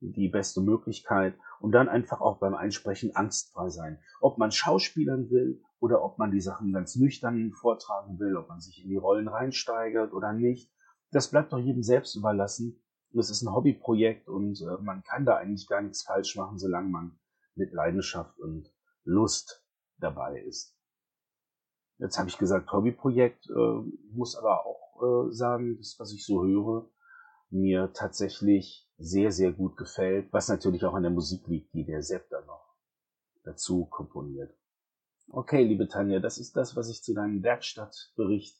Die beste Möglichkeit. Und dann einfach auch beim Einsprechen angstfrei sein. Ob man Schauspielern will oder ob man die Sachen ganz nüchtern vortragen will, ob man sich in die Rollen reinsteigert oder nicht das bleibt doch jedem selbst überlassen. Das ist ein Hobbyprojekt und äh, man kann da eigentlich gar nichts falsch machen, solange man mit Leidenschaft und Lust dabei ist. Jetzt habe ich gesagt Hobbyprojekt, äh, muss aber auch äh, sagen, das, was ich so höre, mir tatsächlich sehr, sehr gut gefällt, was natürlich auch an der Musik liegt, die der Sepp da noch dazu komponiert. Okay, liebe Tanja, das ist das, was ich zu deinem Werkstattbericht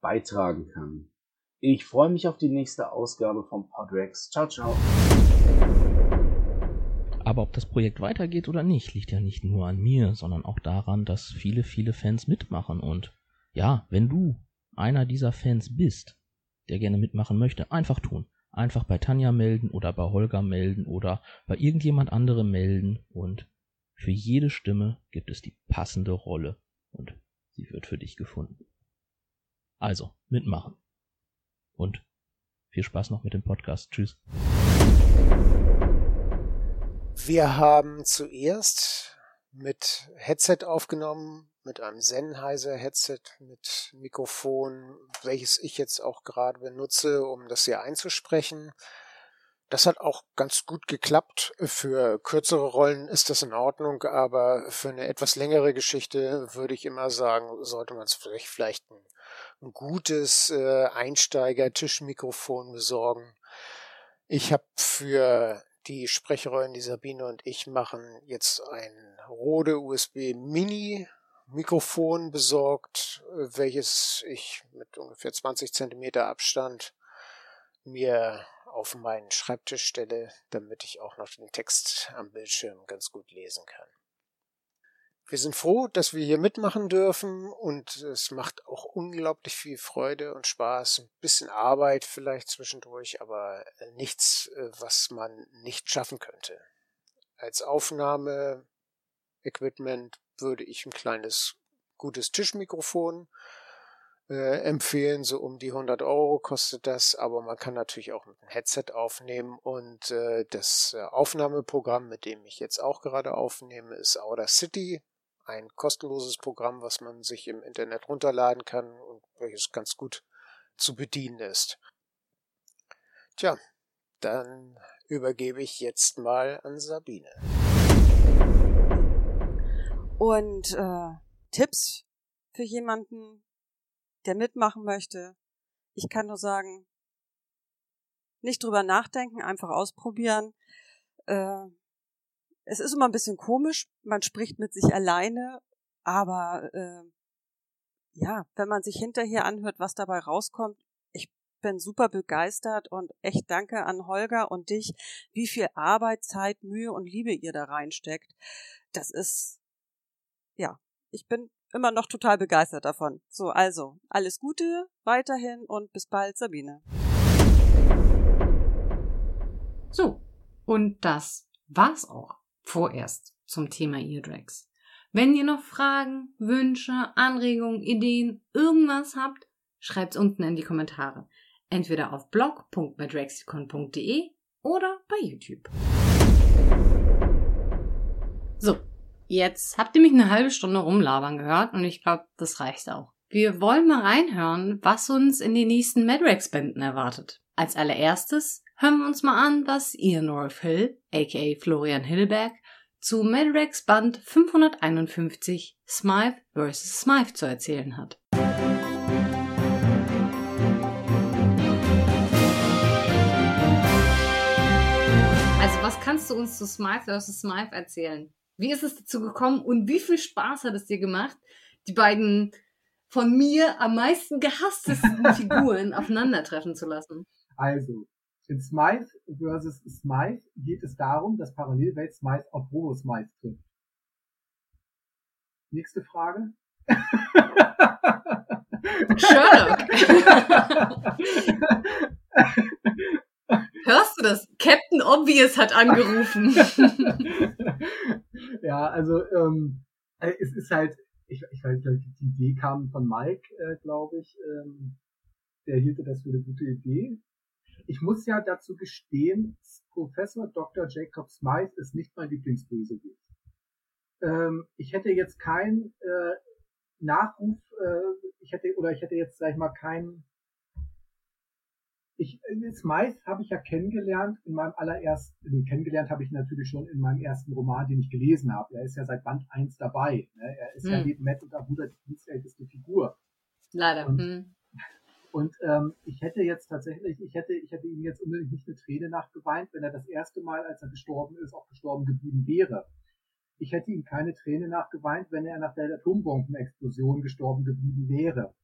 beitragen kann. Ich freue mich auf die nächste Ausgabe vom Podrex. Ciao, ciao. Aber ob das Projekt weitergeht oder nicht, liegt ja nicht nur an mir, sondern auch daran, dass viele, viele Fans mitmachen. Und ja, wenn du einer dieser Fans bist, der gerne mitmachen möchte, einfach tun. Einfach bei Tanja melden oder bei Holger melden oder bei irgendjemand anderem melden und für jede Stimme gibt es die passende Rolle und sie wird für dich gefunden. Also, mitmachen und viel Spaß noch mit dem Podcast. Tschüss. Wir haben zuerst mit Headset aufgenommen, mit einem Sennheiser Headset mit Mikrofon, welches ich jetzt auch gerade benutze, um das hier einzusprechen. Das hat auch ganz gut geklappt. Für kürzere Rollen ist das in Ordnung, aber für eine etwas längere Geschichte würde ich immer sagen, sollte man es vielleicht, vielleicht ein ein gutes äh, Einsteiger-Tischmikrofon besorgen. Ich habe für die Sprecherrollen, die Sabine und ich machen, jetzt ein Rode USB Mini Mikrofon besorgt, welches ich mit ungefähr 20 Zentimeter Abstand mir auf meinen Schreibtisch stelle, damit ich auch noch den Text am Bildschirm ganz gut lesen kann. Wir sind froh, dass wir hier mitmachen dürfen und es macht auch unglaublich viel Freude und Spaß. Ein bisschen Arbeit vielleicht zwischendurch, aber nichts, äh, was man nicht schaffen könnte. Als Aufnahme-Equipment würde ich ein kleines, gutes Tischmikrofon äh, empfehlen. So um die 100 Euro kostet das, aber man kann natürlich auch mit einem Headset aufnehmen und äh, das äh, Aufnahmeprogramm, mit dem ich jetzt auch gerade aufnehme, ist Audacity ein kostenloses Programm, was man sich im Internet runterladen kann und welches ganz gut zu bedienen ist. Tja, dann übergebe ich jetzt mal an Sabine. Und äh, Tipps für jemanden, der mitmachen möchte. Ich kann nur sagen, nicht drüber nachdenken, einfach ausprobieren. Äh, es ist immer ein bisschen komisch, man spricht mit sich alleine, aber äh, ja, wenn man sich hinterher anhört, was dabei rauskommt, ich bin super begeistert und echt danke an Holger und dich, wie viel Arbeit, Zeit, Mühe und Liebe ihr da reinsteckt. Das ist, ja, ich bin immer noch total begeistert davon. So, also, alles Gute weiterhin und bis bald, Sabine. So, und das war's auch vorerst zum Thema Eardrags. Wenn ihr noch Fragen, Wünsche, Anregungen, Ideen, irgendwas habt, schreibt's unten in die Kommentare. Entweder auf blog.madraxicon.de oder bei YouTube. Jetzt habt ihr mich eine halbe Stunde rumlabern gehört und ich glaube, das reicht auch. Wir wollen mal reinhören, was uns in den nächsten Madrax-Bänden erwartet. Als allererstes hören wir uns mal an, was Ian Rolf Hill, aka Florian Hillberg, zu Madrex Band 551 Smythe vs. Smythe zu erzählen hat. Also, was kannst du uns zu Smythe vs. Smythe erzählen? Wie ist es dazu gekommen und wie viel Spaß hat es dir gemacht, die beiden von mir am meisten gehasstesten Figuren aufeinandertreffen zu lassen? Also, in Smythe versus Smythe geht es darum, dass Parallelwelt Smythe auf Robo Smythe trifft. Nächste Frage. Sherlock. Hörst du das? Captain Obvious hat angerufen. ja, also ähm, äh, es ist halt, ich, ich weiß nicht, die Idee kam von Mike, äh, glaube ich. Ähm, der hielte das für eine gute Idee. Ich muss ja dazu gestehen, Professor Dr. Jacob Smythe ist nicht mein Lieblingsbösewicht. Ähm, ich hätte jetzt keinen äh, Nachruf, äh, ich hätte, oder ich hätte jetzt, sag ich mal, keinen ich, Smythe habe ich ja kennengelernt in meinem allerersten, nee, kennengelernt habe ich natürlich schon in meinem ersten Roman, den ich gelesen habe. Er ist ja seit Band 1 dabei. Ne? Er ist hm. ja neben Matt und Abuda die dienstälteste Figur. Leider. Und, hm. und ähm, ich hätte jetzt tatsächlich, ich hätte, ich hätte ihm jetzt unbedingt nicht eine Träne nachgeweint, wenn er das erste Mal, als er gestorben ist, auch gestorben geblieben wäre. Ich hätte ihm keine Träne nachgeweint, wenn er nach der Atombombenexplosion gestorben geblieben wäre.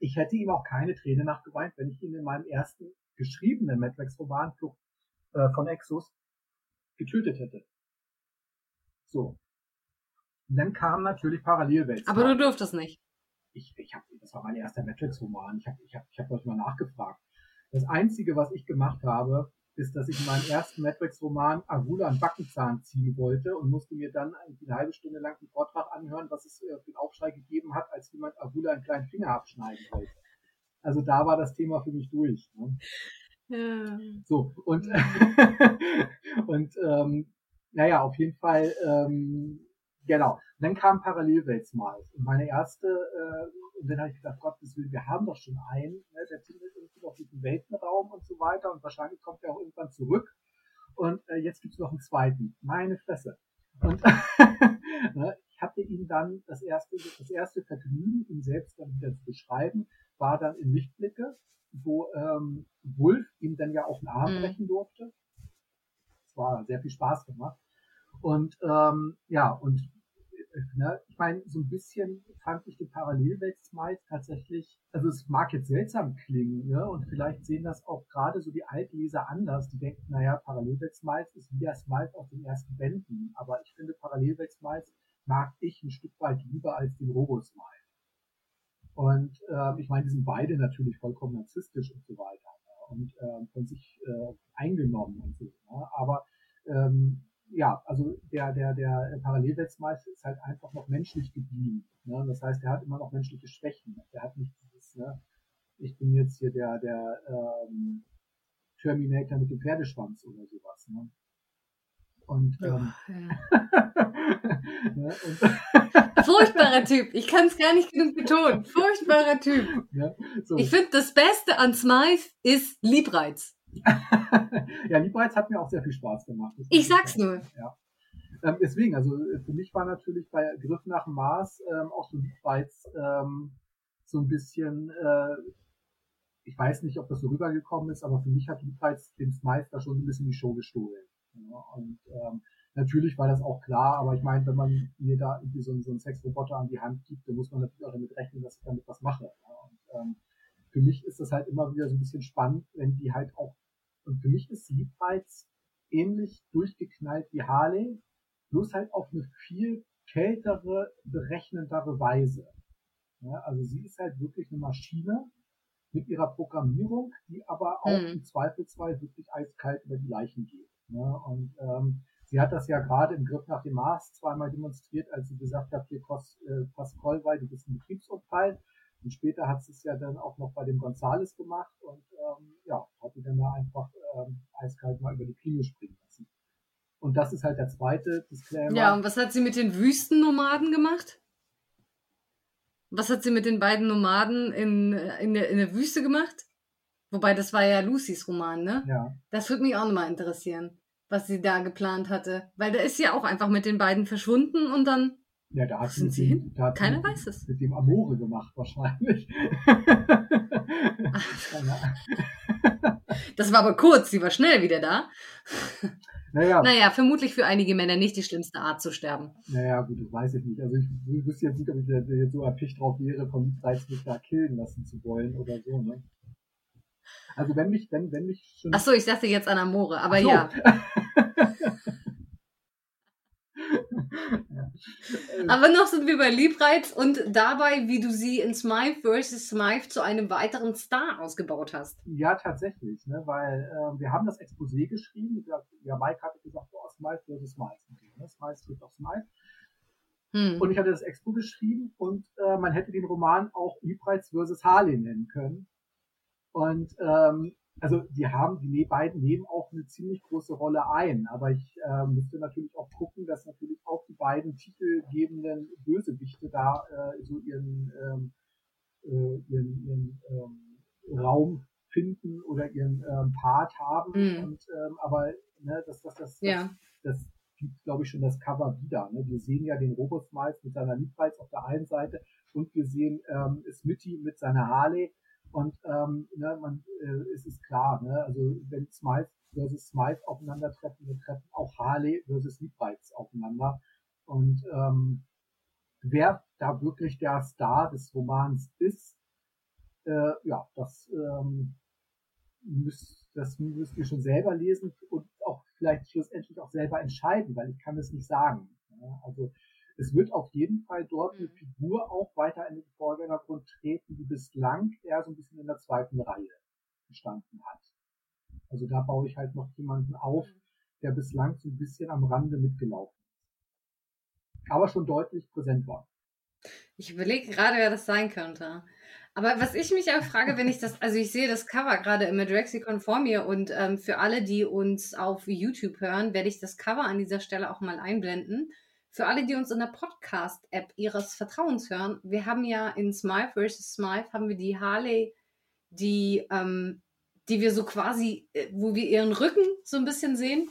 Ich hätte ihm auch keine Träne nachgeweint, wenn ich ihn in meinem ersten geschriebenen Matrix-Roman Flucht äh, von Exus getötet hätte. So. Und dann kam natürlich Parallelwelt. Aber du durftest nicht. Ich, ich hab, das war mein erster Matrix-Roman. Ich habe ich hab, ich hab euch mal nachgefragt. Das Einzige, was ich gemacht habe, ist, dass ich in meinem ersten Matrix-Roman Agula einen Backenzahn ziehen wollte und musste mir dann eine halbe Stunde lang einen Vortrag anhören, was es äh, für einen Aufschrei gegeben hat, als jemand Agula einen kleinen Finger abschneiden wollte. Also da war das Thema für mich durch. Ne? Ja. So, und, und ähm, naja, auf jeden Fall, ähm, genau. Und dann kam Parallelwelt mal. Und meine erste, äh, und dann habe ich gedacht, Gott, wir haben doch schon einen, ne, der findet irgendwie noch diesen Weltenraum und so weiter und wahrscheinlich kommt er auch irgendwann zurück. Und äh, jetzt gibt's noch einen zweiten. Meine Fresse. Und ne, ich hatte ihn dann das erste, das erste Vergnügen, ihn selbst dann wieder zu beschreiben, war dann in Lichtblicke, wo ähm, Wolf ihm dann ja auch einen Arm mhm. brechen durfte. Es war sehr viel Spaß gemacht. Und ähm, ja, und ne, ich meine, so ein bisschen fand ich die Parallelwelt Smiles tatsächlich, also es mag jetzt seltsam klingen, ne, und vielleicht sehen das auch gerade so die Altleser anders, die denken, naja, Parallelwelt Smiles ist wie der Smiles aus den ersten Bänden, aber ich finde Parallelwelt Smiles mag ich ein Stück weit lieber als den Robo-Smile. Und ähm, ich meine, die sind beide natürlich vollkommen narzisstisch und so weiter ne? und ähm, von sich äh, eingenommen und so. Ne? Aber ähm, ja, also der, der, der Parallelweltmeister ist halt einfach noch menschlich geblieben. Ne? Das heißt, er hat immer noch menschliche Schwächen. Er hat nicht dieses, ne, ich bin jetzt hier der, der ähm, Terminator mit dem Pferdeschwanz oder sowas. Ne? Und, ähm, oh, ja. ne? und Furchtbarer Typ. Ich kann es gar nicht genug betonen. Furchtbarer Typ. Ja, so. Ich finde, das Beste an Smythe ist Liebreiz. ja, Liebreiz hat mir auch sehr viel Spaß gemacht. Ich sag's nur. Ja. Ähm, deswegen, also für mich war natürlich bei Griff nach Mars ähm, auch so Liebreiz ähm, so ein bisschen, äh, ich weiß nicht, ob das so rübergekommen ist, aber für mich hat Liebreiz dem Meister schon so ein bisschen die Show gestohlen. Ja, und ähm, natürlich war das auch klar, aber ich meine, wenn man mir da irgendwie so, so einen Sexroboter an die Hand gibt, dann muss man natürlich auch damit rechnen, dass ich damit was mache. Ja, und, ähm, für mich ist das halt immer wieder so ein bisschen spannend, wenn die halt auch, und für mich ist Liebreiz ähnlich durchgeknallt wie Harley, bloß halt auf eine viel kältere, berechnendere Weise. Ja, also sie ist halt wirklich eine Maschine mit ihrer Programmierung, die aber auch mhm. im Zweifelsfall wirklich eiskalt über die Leichen geht. Ja, und ähm, sie hat das ja gerade im Griff nach dem Mars zweimal demonstriert, als sie gesagt hat, hier äh, Pascal, weil du bist ein Betriebsunfall. Und später hat sie es ja dann auch noch bei dem Gonzales gemacht und ähm, ja, hat die dann da einfach ähm, eiskalt mal über die Klinge springen lassen. Und das ist halt der zweite Disclaimer. Ja, und was hat sie mit den Wüstennomaden gemacht? Was hat sie mit den beiden Nomaden in, in, der, in der Wüste gemacht? Wobei, das war ja Lucys Roman, ne? Ja. Das würde mich auch nochmal interessieren. was sie da geplant hatte. Weil der ist ja auch einfach mit den beiden verschwunden und dann. Ja, da hat sind sie, hin? da hat Keiner sie weiß es. Mit dem Amore gemacht, wahrscheinlich. Das war aber kurz, sie war schnell wieder da. naja, Naja, vermutlich für einige Männer nicht die schlimmste Art zu sterben. naja, gut, das weiß ich nicht. Also ich wüsste jetzt nicht, ob ich jetzt so erpicht drauf wäre, vom Liebreiz mich da killen lassen zu wollen oder so, ne? Also wenn mich, wenn, wenn mich schon. Ach so, ich dachte jetzt an Amore, aber so. ja. Aber noch sind wir bei Liebreiz und dabei, wie du sie in Smythe vs. Smythe zu einem weiteren Star ausgebaut hast. Ja, tatsächlich, ne, weil äh, wir haben das Exposé geschrieben. Ja, ja, Mike hatte gesagt, boah, Smythe versus Smythe. Ne? Smythe trifft auf Smythe. Hm. Und ich hatte das Expo geschrieben und äh, man hätte den Roman auch Liebreiz versus Harley nennen können. Und ähm, also die haben, die ne- beiden nehmen auch eine ziemlich große Rolle ein. Aber ich äh, müsste natürlich auch gucken, dass natürlich auch die beiden titelgebenden Bösewichte da äh, so ihren, ähm, äh, ihren, ihren ähm, Raum finden oder ihren ähm, Part haben. Mhm. Und ähm, aber ne, das, das, das, Ja. das, das gibt, glaube ich, schon das Cover wieder. Ne? Wir sehen ja den Robosmiles mit seiner Liebreiz auf der einen Seite und wir sehen ähm, Smitty mit seiner Harley. Und ähm, ne, man, äh, es ist klar, ne? also wenn Smythe versus Smythe aufeinandertreffen, dann treffen auch Harley versus Liebreiz aufeinander. Und ähm, wer da wirklich der Star des Romans ist, äh, ja, das, ähm, müsst, das müsst ihr schon selber lesen und auch vielleicht schlussendlich auch selber entscheiden, weil ich kann es nicht sagen. Ja, also es wird auf jeden Fall dort eine Mhm. Figur auch weiter in den Vorgängergrund treten, die bislang eher so ein bisschen in der zweiten Reihe gestanden hat. Also da baue ich halt noch jemanden auf, der bislang so ein bisschen am Rande mitgelaufen ist. Aber schon deutlich präsent war. Ich überlege gerade, wer das sein könnte. Aber was ich mich auch frage, wenn ich das, also ich sehe das Cover gerade im Madrexicon vor mir und ähm, für alle, die uns auf YouTube hören, werde ich das Cover an dieser Stelle auch mal einblenden. Für alle, die uns in der Podcast-App ihres Vertrauens hören, wir haben ja in Smythe vs. Smythe haben wir die Harley, die, ähm, die wir so quasi, äh, wo wir ihren Rücken so ein bisschen sehen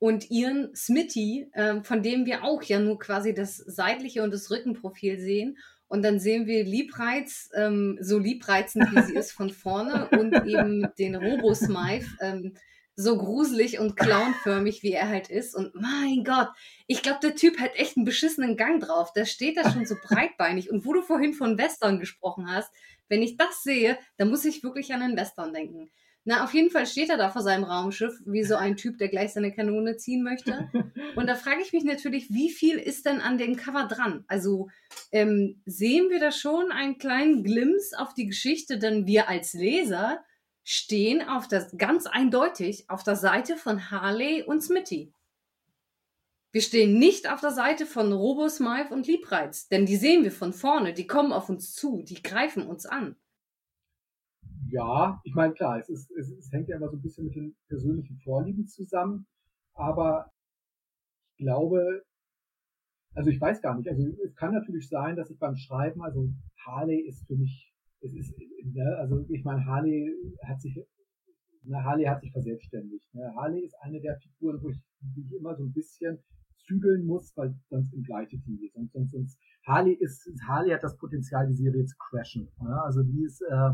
und ihren Smitty, ähm, von dem wir auch ja nur quasi das seitliche und das Rückenprofil sehen. Und dann sehen wir Liebreiz, ähm, so liebreizend wie sie ist von vorne und eben den Robo-Smythe, ähm, so gruselig und clownförmig wie er halt ist. Und mein Gott, ich glaube, der Typ hat echt einen beschissenen Gang drauf. Der steht da schon so breitbeinig. Und wo du vorhin von Western gesprochen hast, wenn ich das sehe, dann muss ich wirklich an einen Western denken. Na, auf jeden Fall steht er da vor seinem Raumschiff, wie so ein Typ, der gleich seine Kanone ziehen möchte. Und da frage ich mich natürlich, wie viel ist denn an dem Cover dran? Also ähm, sehen wir da schon einen kleinen Glimpse auf die Geschichte, denn wir als Leser stehen auf das ganz eindeutig auf der Seite von Harley und Smitty. Wir stehen nicht auf der Seite von Robo Smythe und Liebreiz, denn die sehen wir von vorne, die kommen auf uns zu, die greifen uns an. Ja, ich meine, klar, es, ist, es, es hängt ja immer so ein bisschen mit den persönlichen Vorlieben zusammen, aber ich glaube, also ich weiß gar nicht, also es kann natürlich sein, dass ich beim Schreiben, also Harley ist für mich, es ist, ne, also ich meine, Harley hat sich, ne, Harley hat sich verselbstständigt. Ne? Harley ist eine der Figuren, wo ich, ich immer so ein bisschen zügeln muss, weil sonst im gleiche Team. Sonst, sonst, sonst Harley ist, Harley hat das Potenzial, die Serie zu crashen. Ne? Also die ist, äh,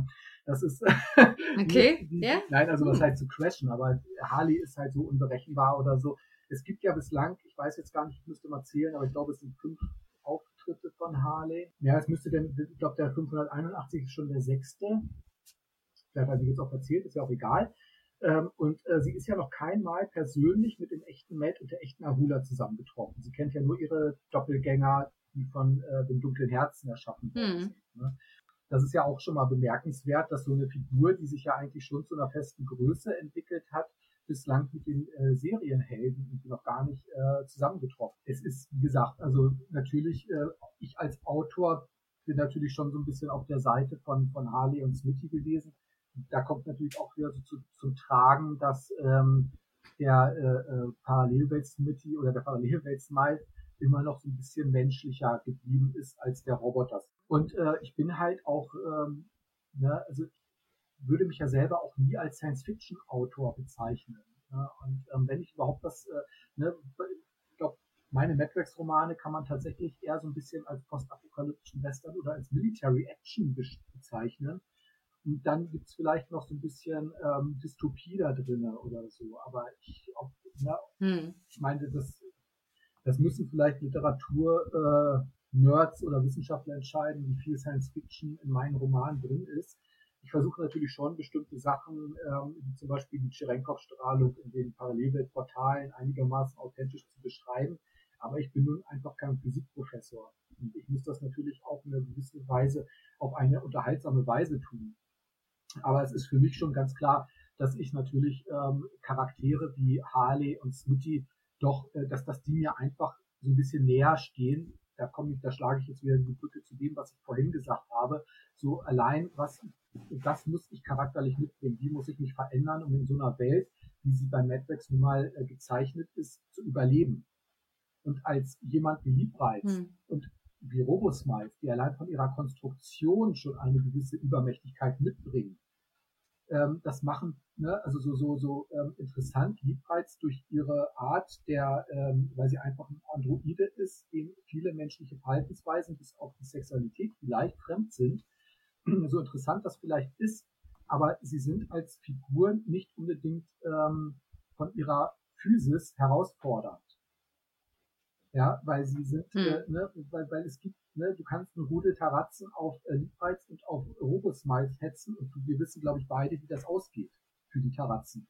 das ist Okay, die, die, ja. Nein, also was Hm. halt zu crashen, aber Harley ist halt so unberechenbar oder so. Es gibt ja bislang, ich weiß jetzt gar nicht, ich müsste mal zählen, aber ich glaube, es sind fünf Auftritte von Harley. Ja, es müsste denn, ich glaube, der 581 ist schon der sechste. Vielleicht habe ich jetzt auch erzählt, ist ja auch egal. Ähm, und äh, sie ist ja noch kein Mal persönlich mit dem echten Matt und der echten Ahula zusammengetroffen. Sie kennt ja nur ihre Doppelgänger, die von äh, dem dunklen Herzen erschaffen worden Hm. sind. Ne? Das ist ja auch schon mal bemerkenswert, dass so eine Figur, die sich ja eigentlich schon zu einer festen Größe entwickelt hat, bislang mit den äh, Serienhelden noch gar nicht äh, zusammengetroffen. Es ist, wie gesagt, also natürlich, äh, ich als Autor bin natürlich schon so ein bisschen auf der Seite von, von Harley und Smitty gewesen. Da kommt natürlich auch wieder so zu, zum Tragen, dass ähm, der äh, äh, Parallelwelt Smitty oder der Parallelwelt Smythe immer noch so ein bisschen menschlicher geblieben ist als der Roboter. Und äh, ich bin halt auch, ähm, ne, also würde mich ja selber auch nie als Science-Fiction-Autor bezeichnen. Ne? Und ähm, wenn ich überhaupt das, äh, ne, ich glaube, meine Madrex-Romane kann man tatsächlich eher so ein bisschen als postapokalyptischen Western oder als Military Action bezeichnen. Und dann gibt's vielleicht noch so ein bisschen ähm, Dystopie da drinne oder so. Aber ich, auch, ne, hm. ich meine, das, das müssen vielleicht Literatur äh, Nerds oder Wissenschaftler entscheiden, wie viel Science Fiction in meinen Romanen drin ist. Ich versuche natürlich schon bestimmte Sachen, ähm, wie zum Beispiel die Cherenkov-Strahlung in den Parallelweltportalen einigermaßen authentisch zu beschreiben. Aber ich bin nun einfach kein Physikprofessor. Und ich muss das natürlich auf eine gewisse Weise, auf eine unterhaltsame Weise tun. Aber es ist für mich schon ganz klar, dass ich natürlich ähm, Charaktere wie Harley und Smitty doch, äh, dass, dass die mir einfach so ein bisschen näher stehen, da komme ich, da schlage ich jetzt wieder die Brücke zu dem, was ich vorhin gesagt habe. So allein, was, das muss ich charakterlich mitbringen. Wie muss ich mich verändern, um in so einer Welt, wie sie bei Madbox nun mal äh, gezeichnet ist, zu überleben. Und als jemand wie Liebreiz hm. und wie Robosmiles, die allein von ihrer Konstruktion schon eine gewisse Übermächtigkeit mitbringen, ähm, das machen, ne, also so, so, so ähm, interessant, Liebreiz durch ihre Art der, ähm, weil sie einfach ein Androide ist, dem viele menschliche Verhaltensweisen bis auf die Sexualität vielleicht fremd sind. So interessant das vielleicht ist, aber sie sind als Figuren nicht unbedingt ähm, von ihrer Physis herausfordernd. Ja, weil sie sind, hm. äh, ne, weil, weil es gibt ne, du kannst einen Rudel Taratzen auf äh, Liebreiz und auf Robosmiles hetzen und wir wissen, glaube ich, beide, wie das ausgeht für die Taratzen.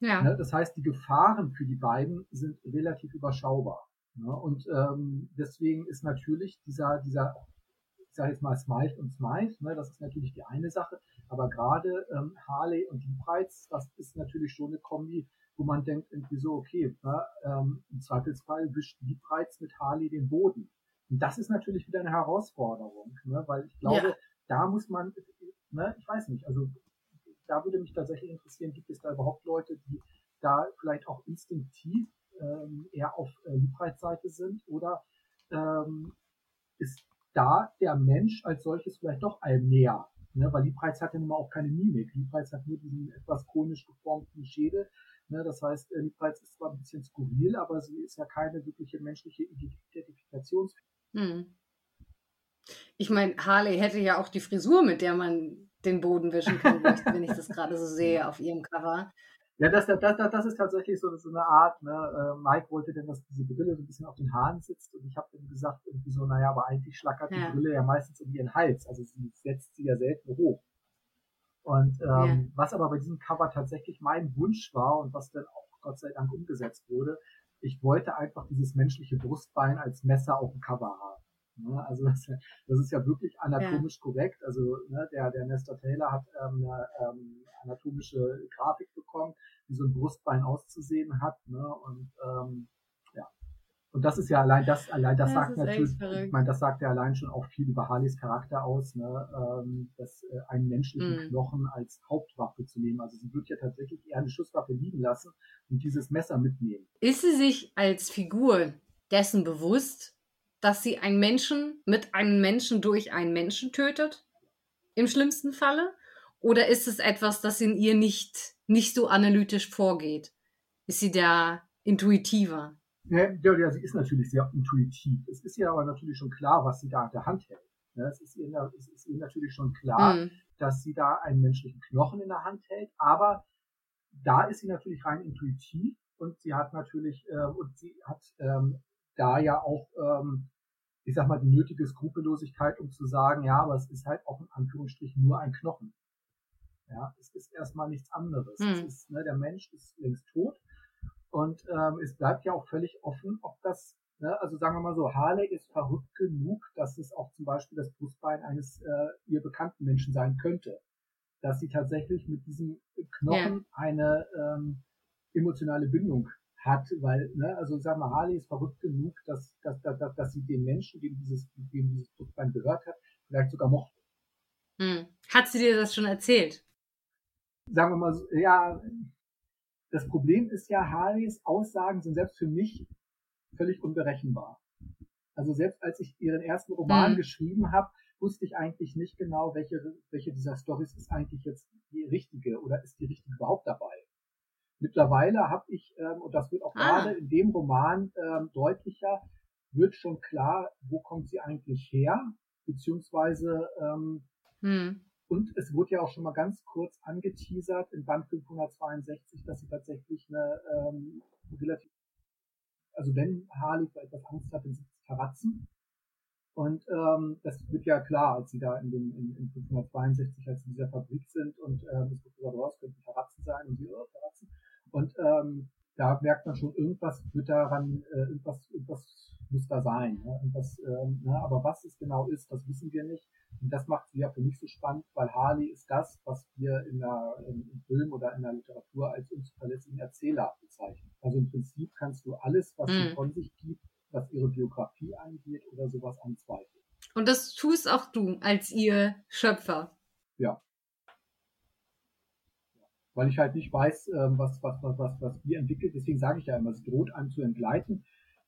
Ja. Ne, das heißt, die Gefahren für die beiden sind relativ überschaubar. Ne, und ähm, deswegen ist natürlich dieser, dieser, ich sage jetzt mal Smite und Smite, ne, das ist natürlich die eine Sache, aber gerade ähm, Harley und Liebreiz, das ist natürlich schon eine Kombi, wo man denkt irgendwie so, okay, ne, ähm, im Zweifelsfall wischt Liebreiz mit Harley den Boden. Und das ist natürlich wieder eine Herausforderung, ne? weil ich glaube, ja. da muss man, ne, ich weiß nicht, also da würde mich tatsächlich interessieren, gibt es da überhaupt Leute, die da vielleicht auch instinktiv ähm, eher auf äh, Liebreizseite sind oder ähm, ist da der Mensch als solches vielleicht doch einem näher? Ne? Weil Liebreiz hat ja nun mal auch keine Mimik. Liebreiz hat nur diesen etwas konisch geformten Schädel. Ne? Das heißt, äh, Liebreiz ist zwar ein bisschen skurril, aber sie ist ja keine wirkliche menschliche Identifikationsfigur. Hm. Ich meine, Harley hätte ja auch die Frisur, mit der man den Boden wischen kann, wenn ich das gerade so sehe auf ihrem Cover. Ja, das, das, das, das ist tatsächlich so, so eine Art, ne, äh, Mike wollte denn, dass diese Brille so ein bisschen auf den Haaren sitzt und ich habe dann gesagt, irgendwie so, naja, aber eigentlich schlackert ja. die Brille ja meistens um ihren Hals, also sie setzt sie ja selten hoch. Und ähm, ja. was aber bei diesem Cover tatsächlich mein Wunsch war und was dann auch Gott sei Dank umgesetzt wurde, ich wollte einfach dieses menschliche Brustbein als Messer auf dem Cover haben. Ne? Also das, das, ist ja wirklich anatomisch ja. korrekt. Also ne, der, der Nestor Taylor hat ähm, eine ähm, anatomische Grafik bekommen, wie so ein Brustbein auszusehen hat. Ne? Und ähm, und das ist ja allein das, allein das, das sagt natürlich, ich meine, das sagt ja allein schon auch viel über Harleys Charakter aus, ne, ähm, dass äh, einen menschlichen mm. Knochen als Hauptwaffe zu nehmen. Also sie wird ja tatsächlich eher eine Schusswaffe liegen lassen und dieses Messer mitnehmen. Ist sie sich als Figur dessen bewusst, dass sie einen Menschen mit einem Menschen durch einen Menschen tötet? Im schlimmsten Falle? Oder ist es etwas, das in ihr nicht, nicht so analytisch vorgeht? Ist sie da intuitiver? Ja, ja, sie ist natürlich sehr intuitiv. Es ist ihr aber natürlich schon klar, was sie da in der Hand hält. Ja, es, ist ihr, es ist ihr natürlich schon klar, mhm. dass sie da einen menschlichen Knochen in der Hand hält, aber da ist sie natürlich rein intuitiv und sie hat natürlich, äh, und sie hat ähm, da ja auch, ähm, ich sag mal, die nötige Skrupellosigkeit, um zu sagen, ja, aber es ist halt auch in Anführungsstrichen nur ein Knochen. Ja, es ist erstmal nichts anderes. Es ist, ne, der Mensch ist längst tot und ähm, es bleibt ja auch völlig offen, ob das, ne, also sagen wir mal so, Harley ist verrückt genug, dass es auch zum Beispiel das Brustbein eines äh, ihr bekannten Menschen sein könnte. Dass sie tatsächlich mit diesem Knochen ja. eine ähm, emotionale Bindung hat, weil, ne, also sagen wir, Harley ist verrückt genug, dass, dass, dass, dass sie den Menschen, dem dieses, dem dieses Brustbein gehört hat, vielleicht sogar mochte. Hm. Hat sie dir das schon erzählt? Sagen wir mal so, ja, das Problem ist ja, Harleys Aussagen sind selbst für mich völlig unberechenbar. Also selbst als ich ihren ersten Roman mhm. geschrieben habe, wusste ich eigentlich nicht genau, welche, welche dieser Stories ist eigentlich jetzt die richtige oder ist die richtige überhaupt dabei. Mittlerweile habe ich, ähm, und das wird auch Ah. gerade in dem Roman ähm, deutlicher, wird schon klar, wo kommt sie eigentlich her, beziehungsweise ähm, Hm. und es wurde ja auch schon mal ganz kurz angeteasert in Band 562, dass sie tatsächlich eine ähm, relativ, also wenn Harley etwas Angst hat, dann sind es Terratzen. Und ähm, das wird ja klar, als sie da in, dem, in, in 562, als sie in dieser Fabrik sind und ähm, es wird gesagt, es könnten Terratzen sein und sie, oh, Terratzen. Und ähm, da merkt man schon, irgendwas wird daran, äh, irgendwas, irgendwas muss da sein. Ne? Irgendwas, ähm, ne? Aber was es genau ist, das wissen wir nicht. Und das macht sie ja für mich so spannend, weil Harley ist das, was wir in der, im, Film oder in der Literatur als unzuverlässigen Erzähler bezeichnen. Also im Prinzip kannst du alles, was sie Mhm. von sich gibt, was ihre Biografie angeht oder sowas anzweifeln. Und das tust auch du als ihr Schöpfer. Weil ich halt nicht weiß, ähm, was, was, was, was, was wir entwickelt. Deswegen sage ich ja immer, es droht einem zu entgleiten.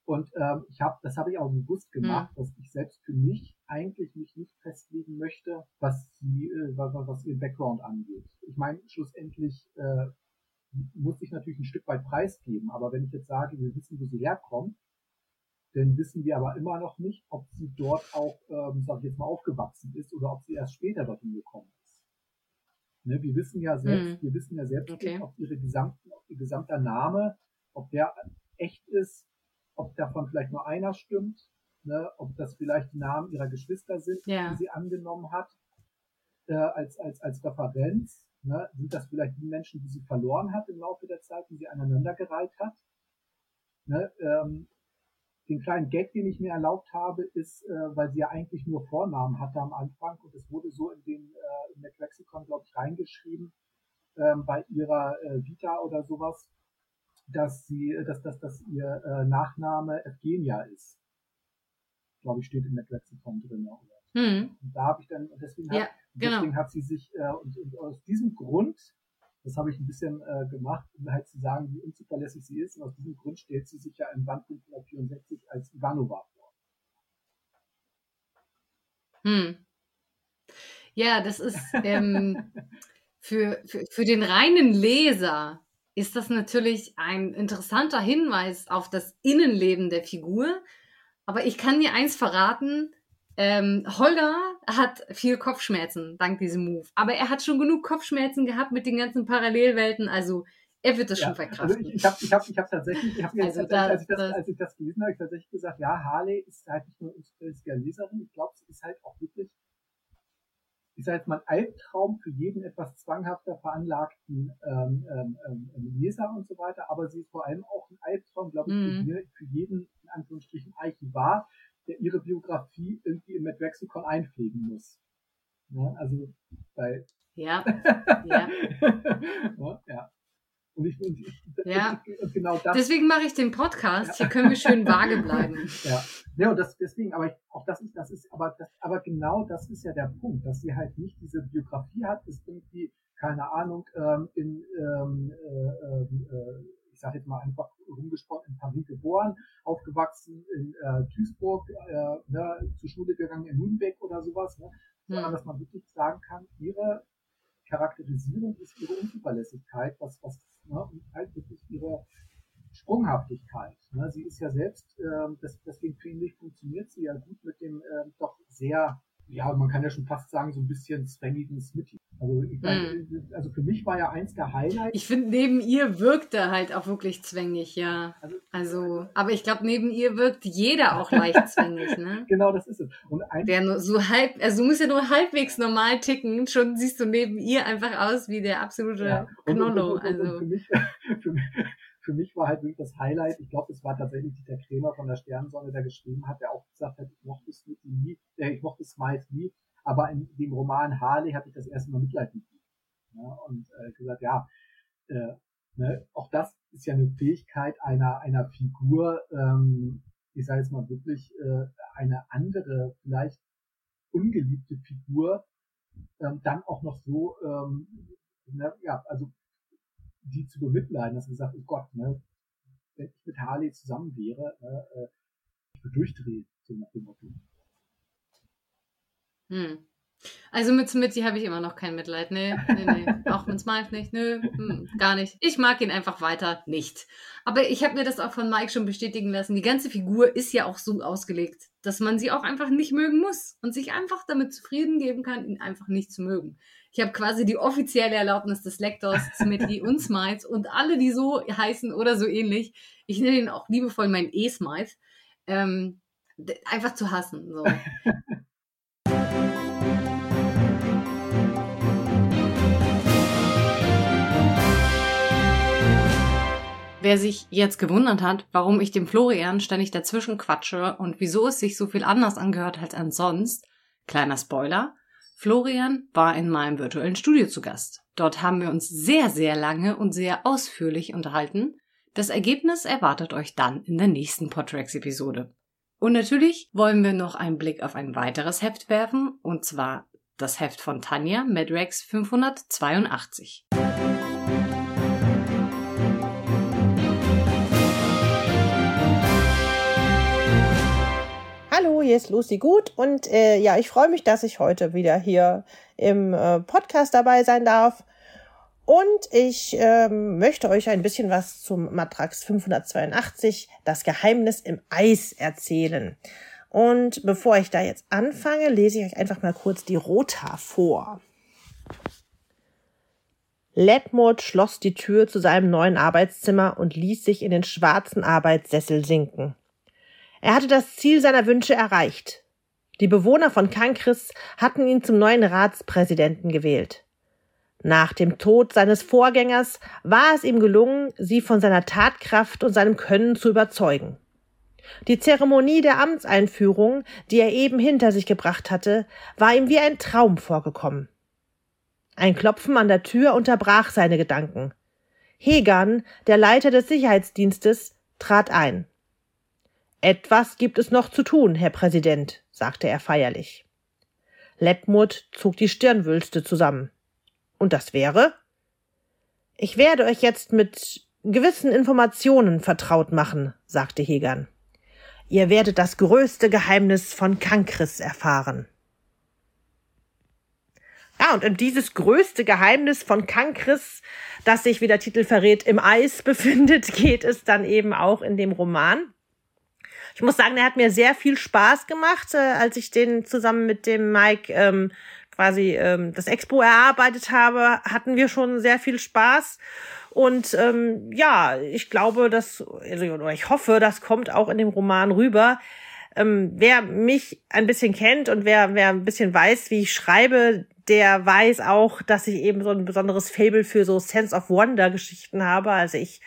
Und ähm, ich habe, das habe ich auch bewusst gemacht, dass ich selbst für mich eigentlich mich nicht festlegen möchte, was sie, äh, was, was was ihr Background angeht. Ich meine, schlussendlich äh, muss ich natürlich ein Stück weit preisgeben, aber wenn ich jetzt sage, wir wissen, wo sie herkommt, dann wissen wir aber immer noch nicht, ob sie dort auch, ähm, sag ich jetzt mal, aufgewachsen ist oder ob sie erst später dorthin gekommen ist. Ne, wir wissen ja selbst, Mhm. wir wissen ja selbst, Okay. nicht, ob ihre gesamten, ob ihr gesamter Name, ob der echt ist, ob davon vielleicht nur einer stimmt, ne, ob das vielleicht die Namen ihrer Geschwister sind, Ja. die sie angenommen hat, äh, als, als, als Referenz. Ne, sind das vielleicht die Menschen, die sie verloren hat im Laufe der Zeit, die sie aneinandergereiht hat? Ne, ähm, den kleinen Gag, den ich mir erlaubt habe, ist, äh, weil sie ja eigentlich nur Vornamen hatte am Anfang und es wurde so in den äh, in McLexicon, glaube ich, reingeschrieben ähm, bei ihrer äh, Vita oder sowas, dass sie, äh, dass, dass, dass ihr äh, Nachname Evgenia ist. Glaube ich, steht in McLexicon drin. Oder? Hm. Und da habe ich dann, und deswegen, Ja, hat, genau. deswegen hat sie sich, äh, und, und aus diesem Grund, das habe ich ein bisschen äh, gemacht, um halt zu sagen, wie unzuverlässig sie ist, und aus diesem Grund stellt sie sich ja im Band 564 als Ivanova vor. Hm. Ja, das ist ähm, für, für, für den reinen Leser ist das natürlich ein interessanter Hinweis auf das Innenleben der Figur. Aber ich kann dir eins verraten, ähm, Holger hat viel Kopfschmerzen dank diesem Move. Aber er hat schon genug Kopfschmerzen gehabt mit den ganzen Parallelwelten, also er wird das schon Also verkraften. ich, ich habe ich hab, ich hab tatsächlich, ich hab Also tatsächlich, da- als, ich das, das- als ich das gelesen habe, ich tatsächlich gesagt, ja, Harley ist halt nicht nur eine unzuverlässige Leserin, ich glaube, sie ist halt auch wirklich, ich sage jetzt mal, ein Albtraum für jeden etwas zwanghafter veranlagten ähm, ähm, ähm, Leser und so weiter, aber sie ist vor allem auch ein Albtraum, glaube ich, für, Mhm. für jeden, in Anführungsstrichen, Archivar, der ihre Biografie irgendwie im Medrexicon einpflegen muss. Ja, also bei Ja, ja. ja, ja. Und ich, und ich Ja. und, genau das. Deswegen mache ich den Podcast. Hier können wir schön vage bleiben. Ja, ja und das, deswegen, aber ich, auch das ist, das ist, aber das, aber genau das ist ja der Punkt, dass sie halt nicht diese Biografie hat, ist irgendwie, keine Ahnung, ähm, in, ähm, äh, ähm, äh, ich sage jetzt mal einfach rumgesprochen, in Paris geboren, aufgewachsen in äh, Duisburg, äh, ne, zur Schule gegangen in Lübeck oder sowas, ne? sondern Hm. dass man wirklich sagen kann, ihre Charakterisierung ist ihre Unzuverlässigkeit, was, was, ne, und halt wirklich ihre Sprunghaftigkeit. Ne? Sie ist ja selbst, ähm, das, deswegen finde ich, funktioniert sie ja gut mit dem ähm, doch sehr, ja, man kann ja schon fast sagen, so ein bisschen zwängigen Smithy. Also, ich mein, also für mich war ja eins der Highlights. Ich finde, neben ihr wirkt er halt auch wirklich zwängig, ja. Also, Also, aber ich glaube, neben ihr wirkt jeder auch leicht zwängig, ne? genau das ist es. Und ein, Der nur so halb, also du musst ja nur halbwegs normal ticken, schon siehst du neben ihr einfach aus wie der absolute Ja, Knollo. Also, für, mich, für, mich, für mich war halt wirklich das Highlight, ich glaube, es war tatsächlich der Krämer von der Sternensonne, der geschrieben hat, der auch gesagt hat, ich mochte Smith nie, äh, ich mochte Smythe nie, aber in dem Roman Harley hatte ich das erste Mal Mitleid mit ihm. Ja, und äh, gesagt, ja, äh, ne, auch das ist ja eine Fähigkeit einer, einer Figur, ähm, ich sage jetzt mal wirklich, äh, eine andere, vielleicht ungeliebte Figur, ähm, dann auch noch so, ähm, ne, ja, also die zu bemitleiden, dass man sagt, oh Gott, ne, wenn ich mit Harley zusammen wäre, ne, äh, ich würde durchdrehen, so nach dem Motto. hm. Also mit Smitty habe ich immer noch kein Mitleid. Nee, nee, nee. Auch mit Smile nicht. Nö, hm, gar nicht. Ich mag ihn einfach weiter nicht. Aber ich habe mir das auch von Mike schon bestätigen lassen. Die ganze Figur ist ja auch so ausgelegt, dass man sie auch einfach nicht mögen muss und sich einfach damit zufrieden geben kann, ihn einfach nicht zu mögen. Ich habe quasi die offizielle Erlaubnis des Lektors, Smitty und Smite und alle, die so heißen oder so ähnlich. Ich nenne ihn auch liebevoll mein E-Smite. Ähm, einfach zu hassen. So. Wer sich jetzt gewundert hat, warum ich dem Florian ständig dazwischen quatsche und wieso es sich so viel anders angehört als ansonst, kleiner Spoiler, Florian war in meinem virtuellen Studio zu Gast. Dort haben wir uns sehr, sehr lange und sehr ausführlich unterhalten. Das Ergebnis erwartet euch dann in der nächsten Podtracks-Episode. Und natürlich wollen wir noch einen Blick auf ein weiteres Heft werfen, und zwar das Heft von Tanja, Medrex 582. Hallo, hier ist Lucy Gut und äh, ja, ich freue mich, dass ich heute wieder hier im äh, Podcast dabei sein darf. Und ich ähm, möchte euch ein bisschen was zum Matrax 582, das Geheimnis im Eis, erzählen. Und bevor ich da jetzt anfange, lese ich euch einfach mal kurz die Rota vor. Ledmord schloss die Tür zu seinem neuen Arbeitszimmer und ließ sich in den schwarzen Arbeitssessel sinken. Er hatte das Ziel seiner Wünsche erreicht. Die Bewohner von Kankris hatten ihn zum neuen Ratspräsidenten gewählt. Nach dem Tod seines Vorgängers war es ihm gelungen, sie von seiner Tatkraft und seinem Können zu überzeugen. Die Zeremonie der Amtseinführung, die er eben hinter sich gebracht hatte, war ihm wie ein Traum vorgekommen. Ein Klopfen an der Tür unterbrach seine Gedanken. Hegan, der Leiter des Sicherheitsdienstes, trat ein. Etwas gibt es noch zu tun, Herr Präsident, sagte er feierlich. Ledmut zog die Stirnwülste zusammen. Und das wäre? Ich werde euch jetzt mit gewissen Informationen vertraut machen, sagte Hegan. Ihr werdet das größte Geheimnis von Kankris erfahren. Ja, und in dieses größte Geheimnis von Kankris, das sich, wie der Titel verrät, im Eis befindet, geht es dann eben auch in dem Roman. Ich muss sagen, der hat mir sehr viel Spaß gemacht, äh, als ich den zusammen mit dem Mike ähm, quasi ähm, das Expo erarbeitet habe, hatten wir schon sehr viel Spaß. Und ähm, ja, ich glaube, dass, also, oder ich hoffe, das kommt auch in dem Roman rüber. Ähm, wer mich ein bisschen kennt und wer, wer ein bisschen weiß, wie ich schreibe, der weiß auch, dass ich eben so ein besonderes Fable für so Sense of Wonder Geschichten habe. Also ich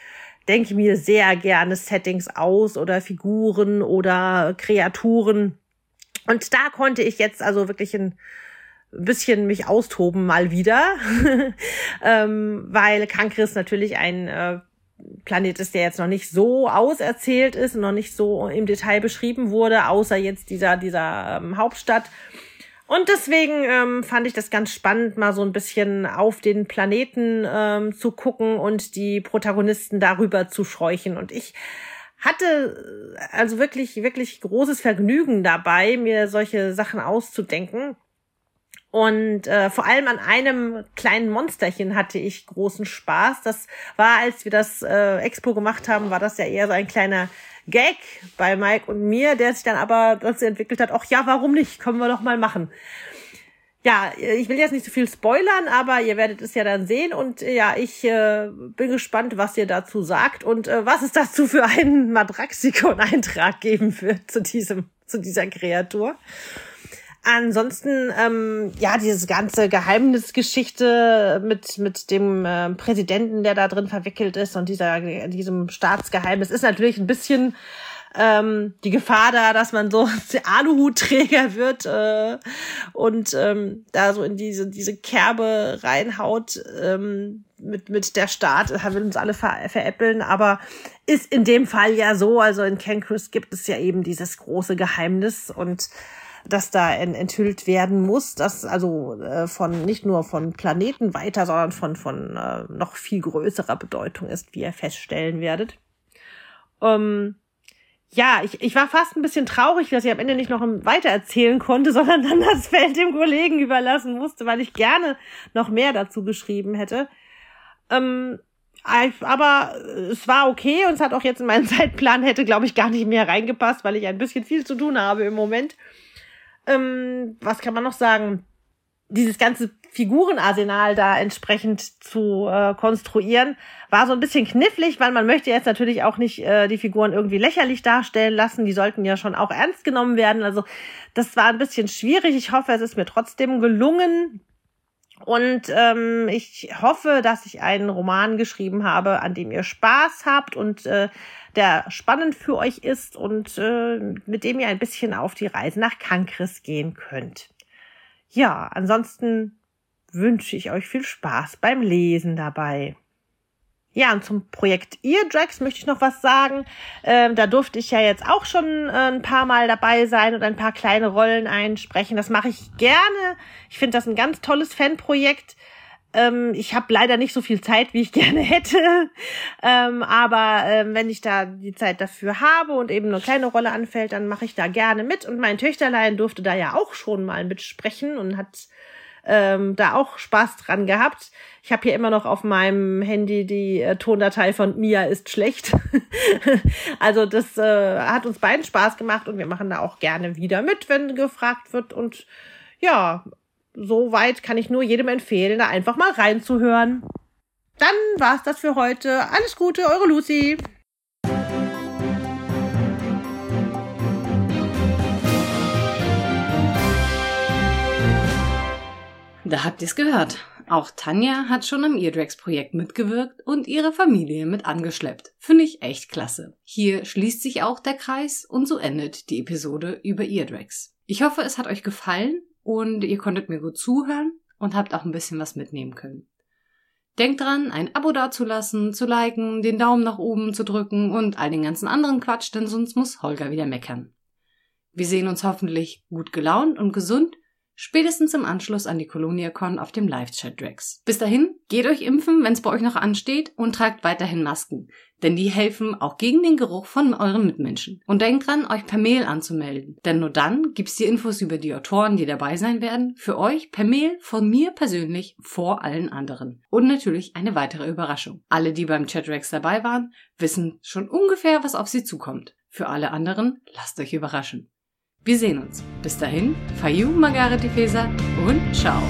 denke mir sehr gerne Settings aus oder Figuren oder Kreaturen. Und da konnte ich jetzt also wirklich ein bisschen mich austoben mal wieder, ähm, weil Kankris natürlich ein äh, Planet ist, der jetzt noch nicht so auserzählt ist, noch nicht so im Detail beschrieben wurde, außer jetzt dieser, dieser ähm, Hauptstadt. Und deswegen ähm, fand ich das ganz spannend, mal so ein bisschen auf den Planeten ähm, zu gucken und die Protagonisten darüber zu scheuchen. Und ich hatte äh, also wirklich, wirklich großes Vergnügen dabei, mir solche Sachen auszudenken. Und äh, vor allem an einem kleinen Monsterchen hatte ich großen Spaß. Das war, als wir das äh, Expo gemacht haben, war das ja eher so ein kleiner Gag bei Mike und mir, der sich dann aber dazu entwickelt hat, ach ja, warum nicht? Können wir doch mal machen. Ja, ich will jetzt nicht so viel spoilern, aber ihr werdet es ja dann sehen und ja, ich äh, bin gespannt, was ihr dazu sagt und äh, was es dazu für einen Madraxikon-Eintrag geben wird zu diesem, zu dieser Kreatur. Ansonsten, ähm, ja, diese ganze Geheimnisgeschichte mit, mit dem äh, Präsidenten, der da drin verwickelt ist und dieser, diesem Staatsgeheimnis ist natürlich ein bisschen ähm, die Gefahr da, dass man so Aluhutträger wird äh, und ähm, da so in diese, diese Kerbe reinhaut ähm, mit, mit der Staat, will uns alle ver veräppeln, aber ist in dem Fall ja so, also in Cancris gibt es ja eben dieses große Geheimnis und das da enthüllt werden muss, das also äh, von nicht nur von Planeten weiter, sondern von von äh, noch viel größerer Bedeutung ist, wie ihr feststellen werdet. Ähm, ja, ich, ich war fast ein bisschen traurig, dass ich am Ende nicht noch weiter erzählen konnte, sondern dann das Feld dem Kollegen überlassen musste, weil ich gerne noch mehr dazu geschrieben hätte. Ähm, aber es war okay und es hat auch jetzt in meinen Zeitplan hätte, glaube ich, gar nicht mehr reingepasst, weil ich ein bisschen viel zu tun habe im Moment. Ähm, was kann man noch sagen? Dieses ganze Figurenarsenal da entsprechend zu äh, konstruieren, war so ein bisschen knifflig, weil man möchte jetzt natürlich auch nicht äh, die Figuren irgendwie lächerlich darstellen lassen. Die sollten ja schon auch ernst genommen werden. Also das war ein bisschen schwierig. Ich hoffe, es ist mir trotzdem gelungen. Und ähm, ich hoffe, dass ich einen Roman geschrieben habe, an dem ihr Spaß habt und äh, der spannend für euch ist und äh, mit dem ihr ein bisschen auf die Reise nach Kankris gehen könnt. Ja, ansonsten wünsche ich euch viel Spaß beim Lesen dabei. Ja, und zum Projekt Eardrags möchte ich noch was sagen. Ähm, da durfte ich ja jetzt auch schon äh, ein paar Mal dabei sein und ein paar kleine Rollen einsprechen. Das mache ich gerne. Ich finde das ein ganz tolles Fanprojekt. Ähm, ich habe leider nicht so viel Zeit, wie ich gerne hätte. Ähm, aber ähm, wenn ich da die Zeit dafür habe und eben eine kleine Rolle anfällt, dann mache ich da gerne mit. Und mein Töchterlein durfte da ja auch schon mal mitsprechen und hat ähm, da auch Spaß dran gehabt. Ich habe hier immer noch auf meinem Handy die äh, Tondatei von Mia ist schlecht. also das äh, hat uns beiden Spaß gemacht und wir machen da auch gerne wieder mit, wenn gefragt wird. Und ja, soweit kann ich nur jedem empfehlen, da einfach mal reinzuhören. Dann war's das für heute. Alles Gute, eure Lucy. Da habt ihr's gehört. Auch Tanja hat schon am Eardrags-Projekt mitgewirkt und ihre Familie mit angeschleppt. Finde ich echt klasse. Hier schließt sich auch der Kreis und so endet die Episode über Eardrags. Ich hoffe, es hat euch gefallen und ihr konntet mir gut zuhören und habt auch ein bisschen was mitnehmen können. Denkt dran, ein Abo dazulassen, zu liken, den Daumen nach oben zu drücken und all den ganzen anderen Quatsch, denn sonst muss Holger wieder meckern. Wir sehen uns hoffentlich gut gelaunt und gesund Spätestens im Anschluss an die ColoniaCon auf dem Live-Chat Drax. Bis dahin, geht euch impfen, wenn es bei euch noch ansteht und tragt weiterhin Masken. Denn die helfen auch gegen den Geruch von euren Mitmenschen. Und denkt dran, euch per Mail anzumelden. Denn nur dann gibt's die Infos über die Autoren, die dabei sein werden, für euch per Mail von mir persönlich vor allen anderen. Und natürlich eine weitere Überraschung. Alle, die beim Chatrax dabei waren, wissen schon ungefähr, was auf sie zukommt. Für alle anderen, lasst euch überraschen. Wir sehen uns. Bis dahin, Fayu Margarete Feser und ciao.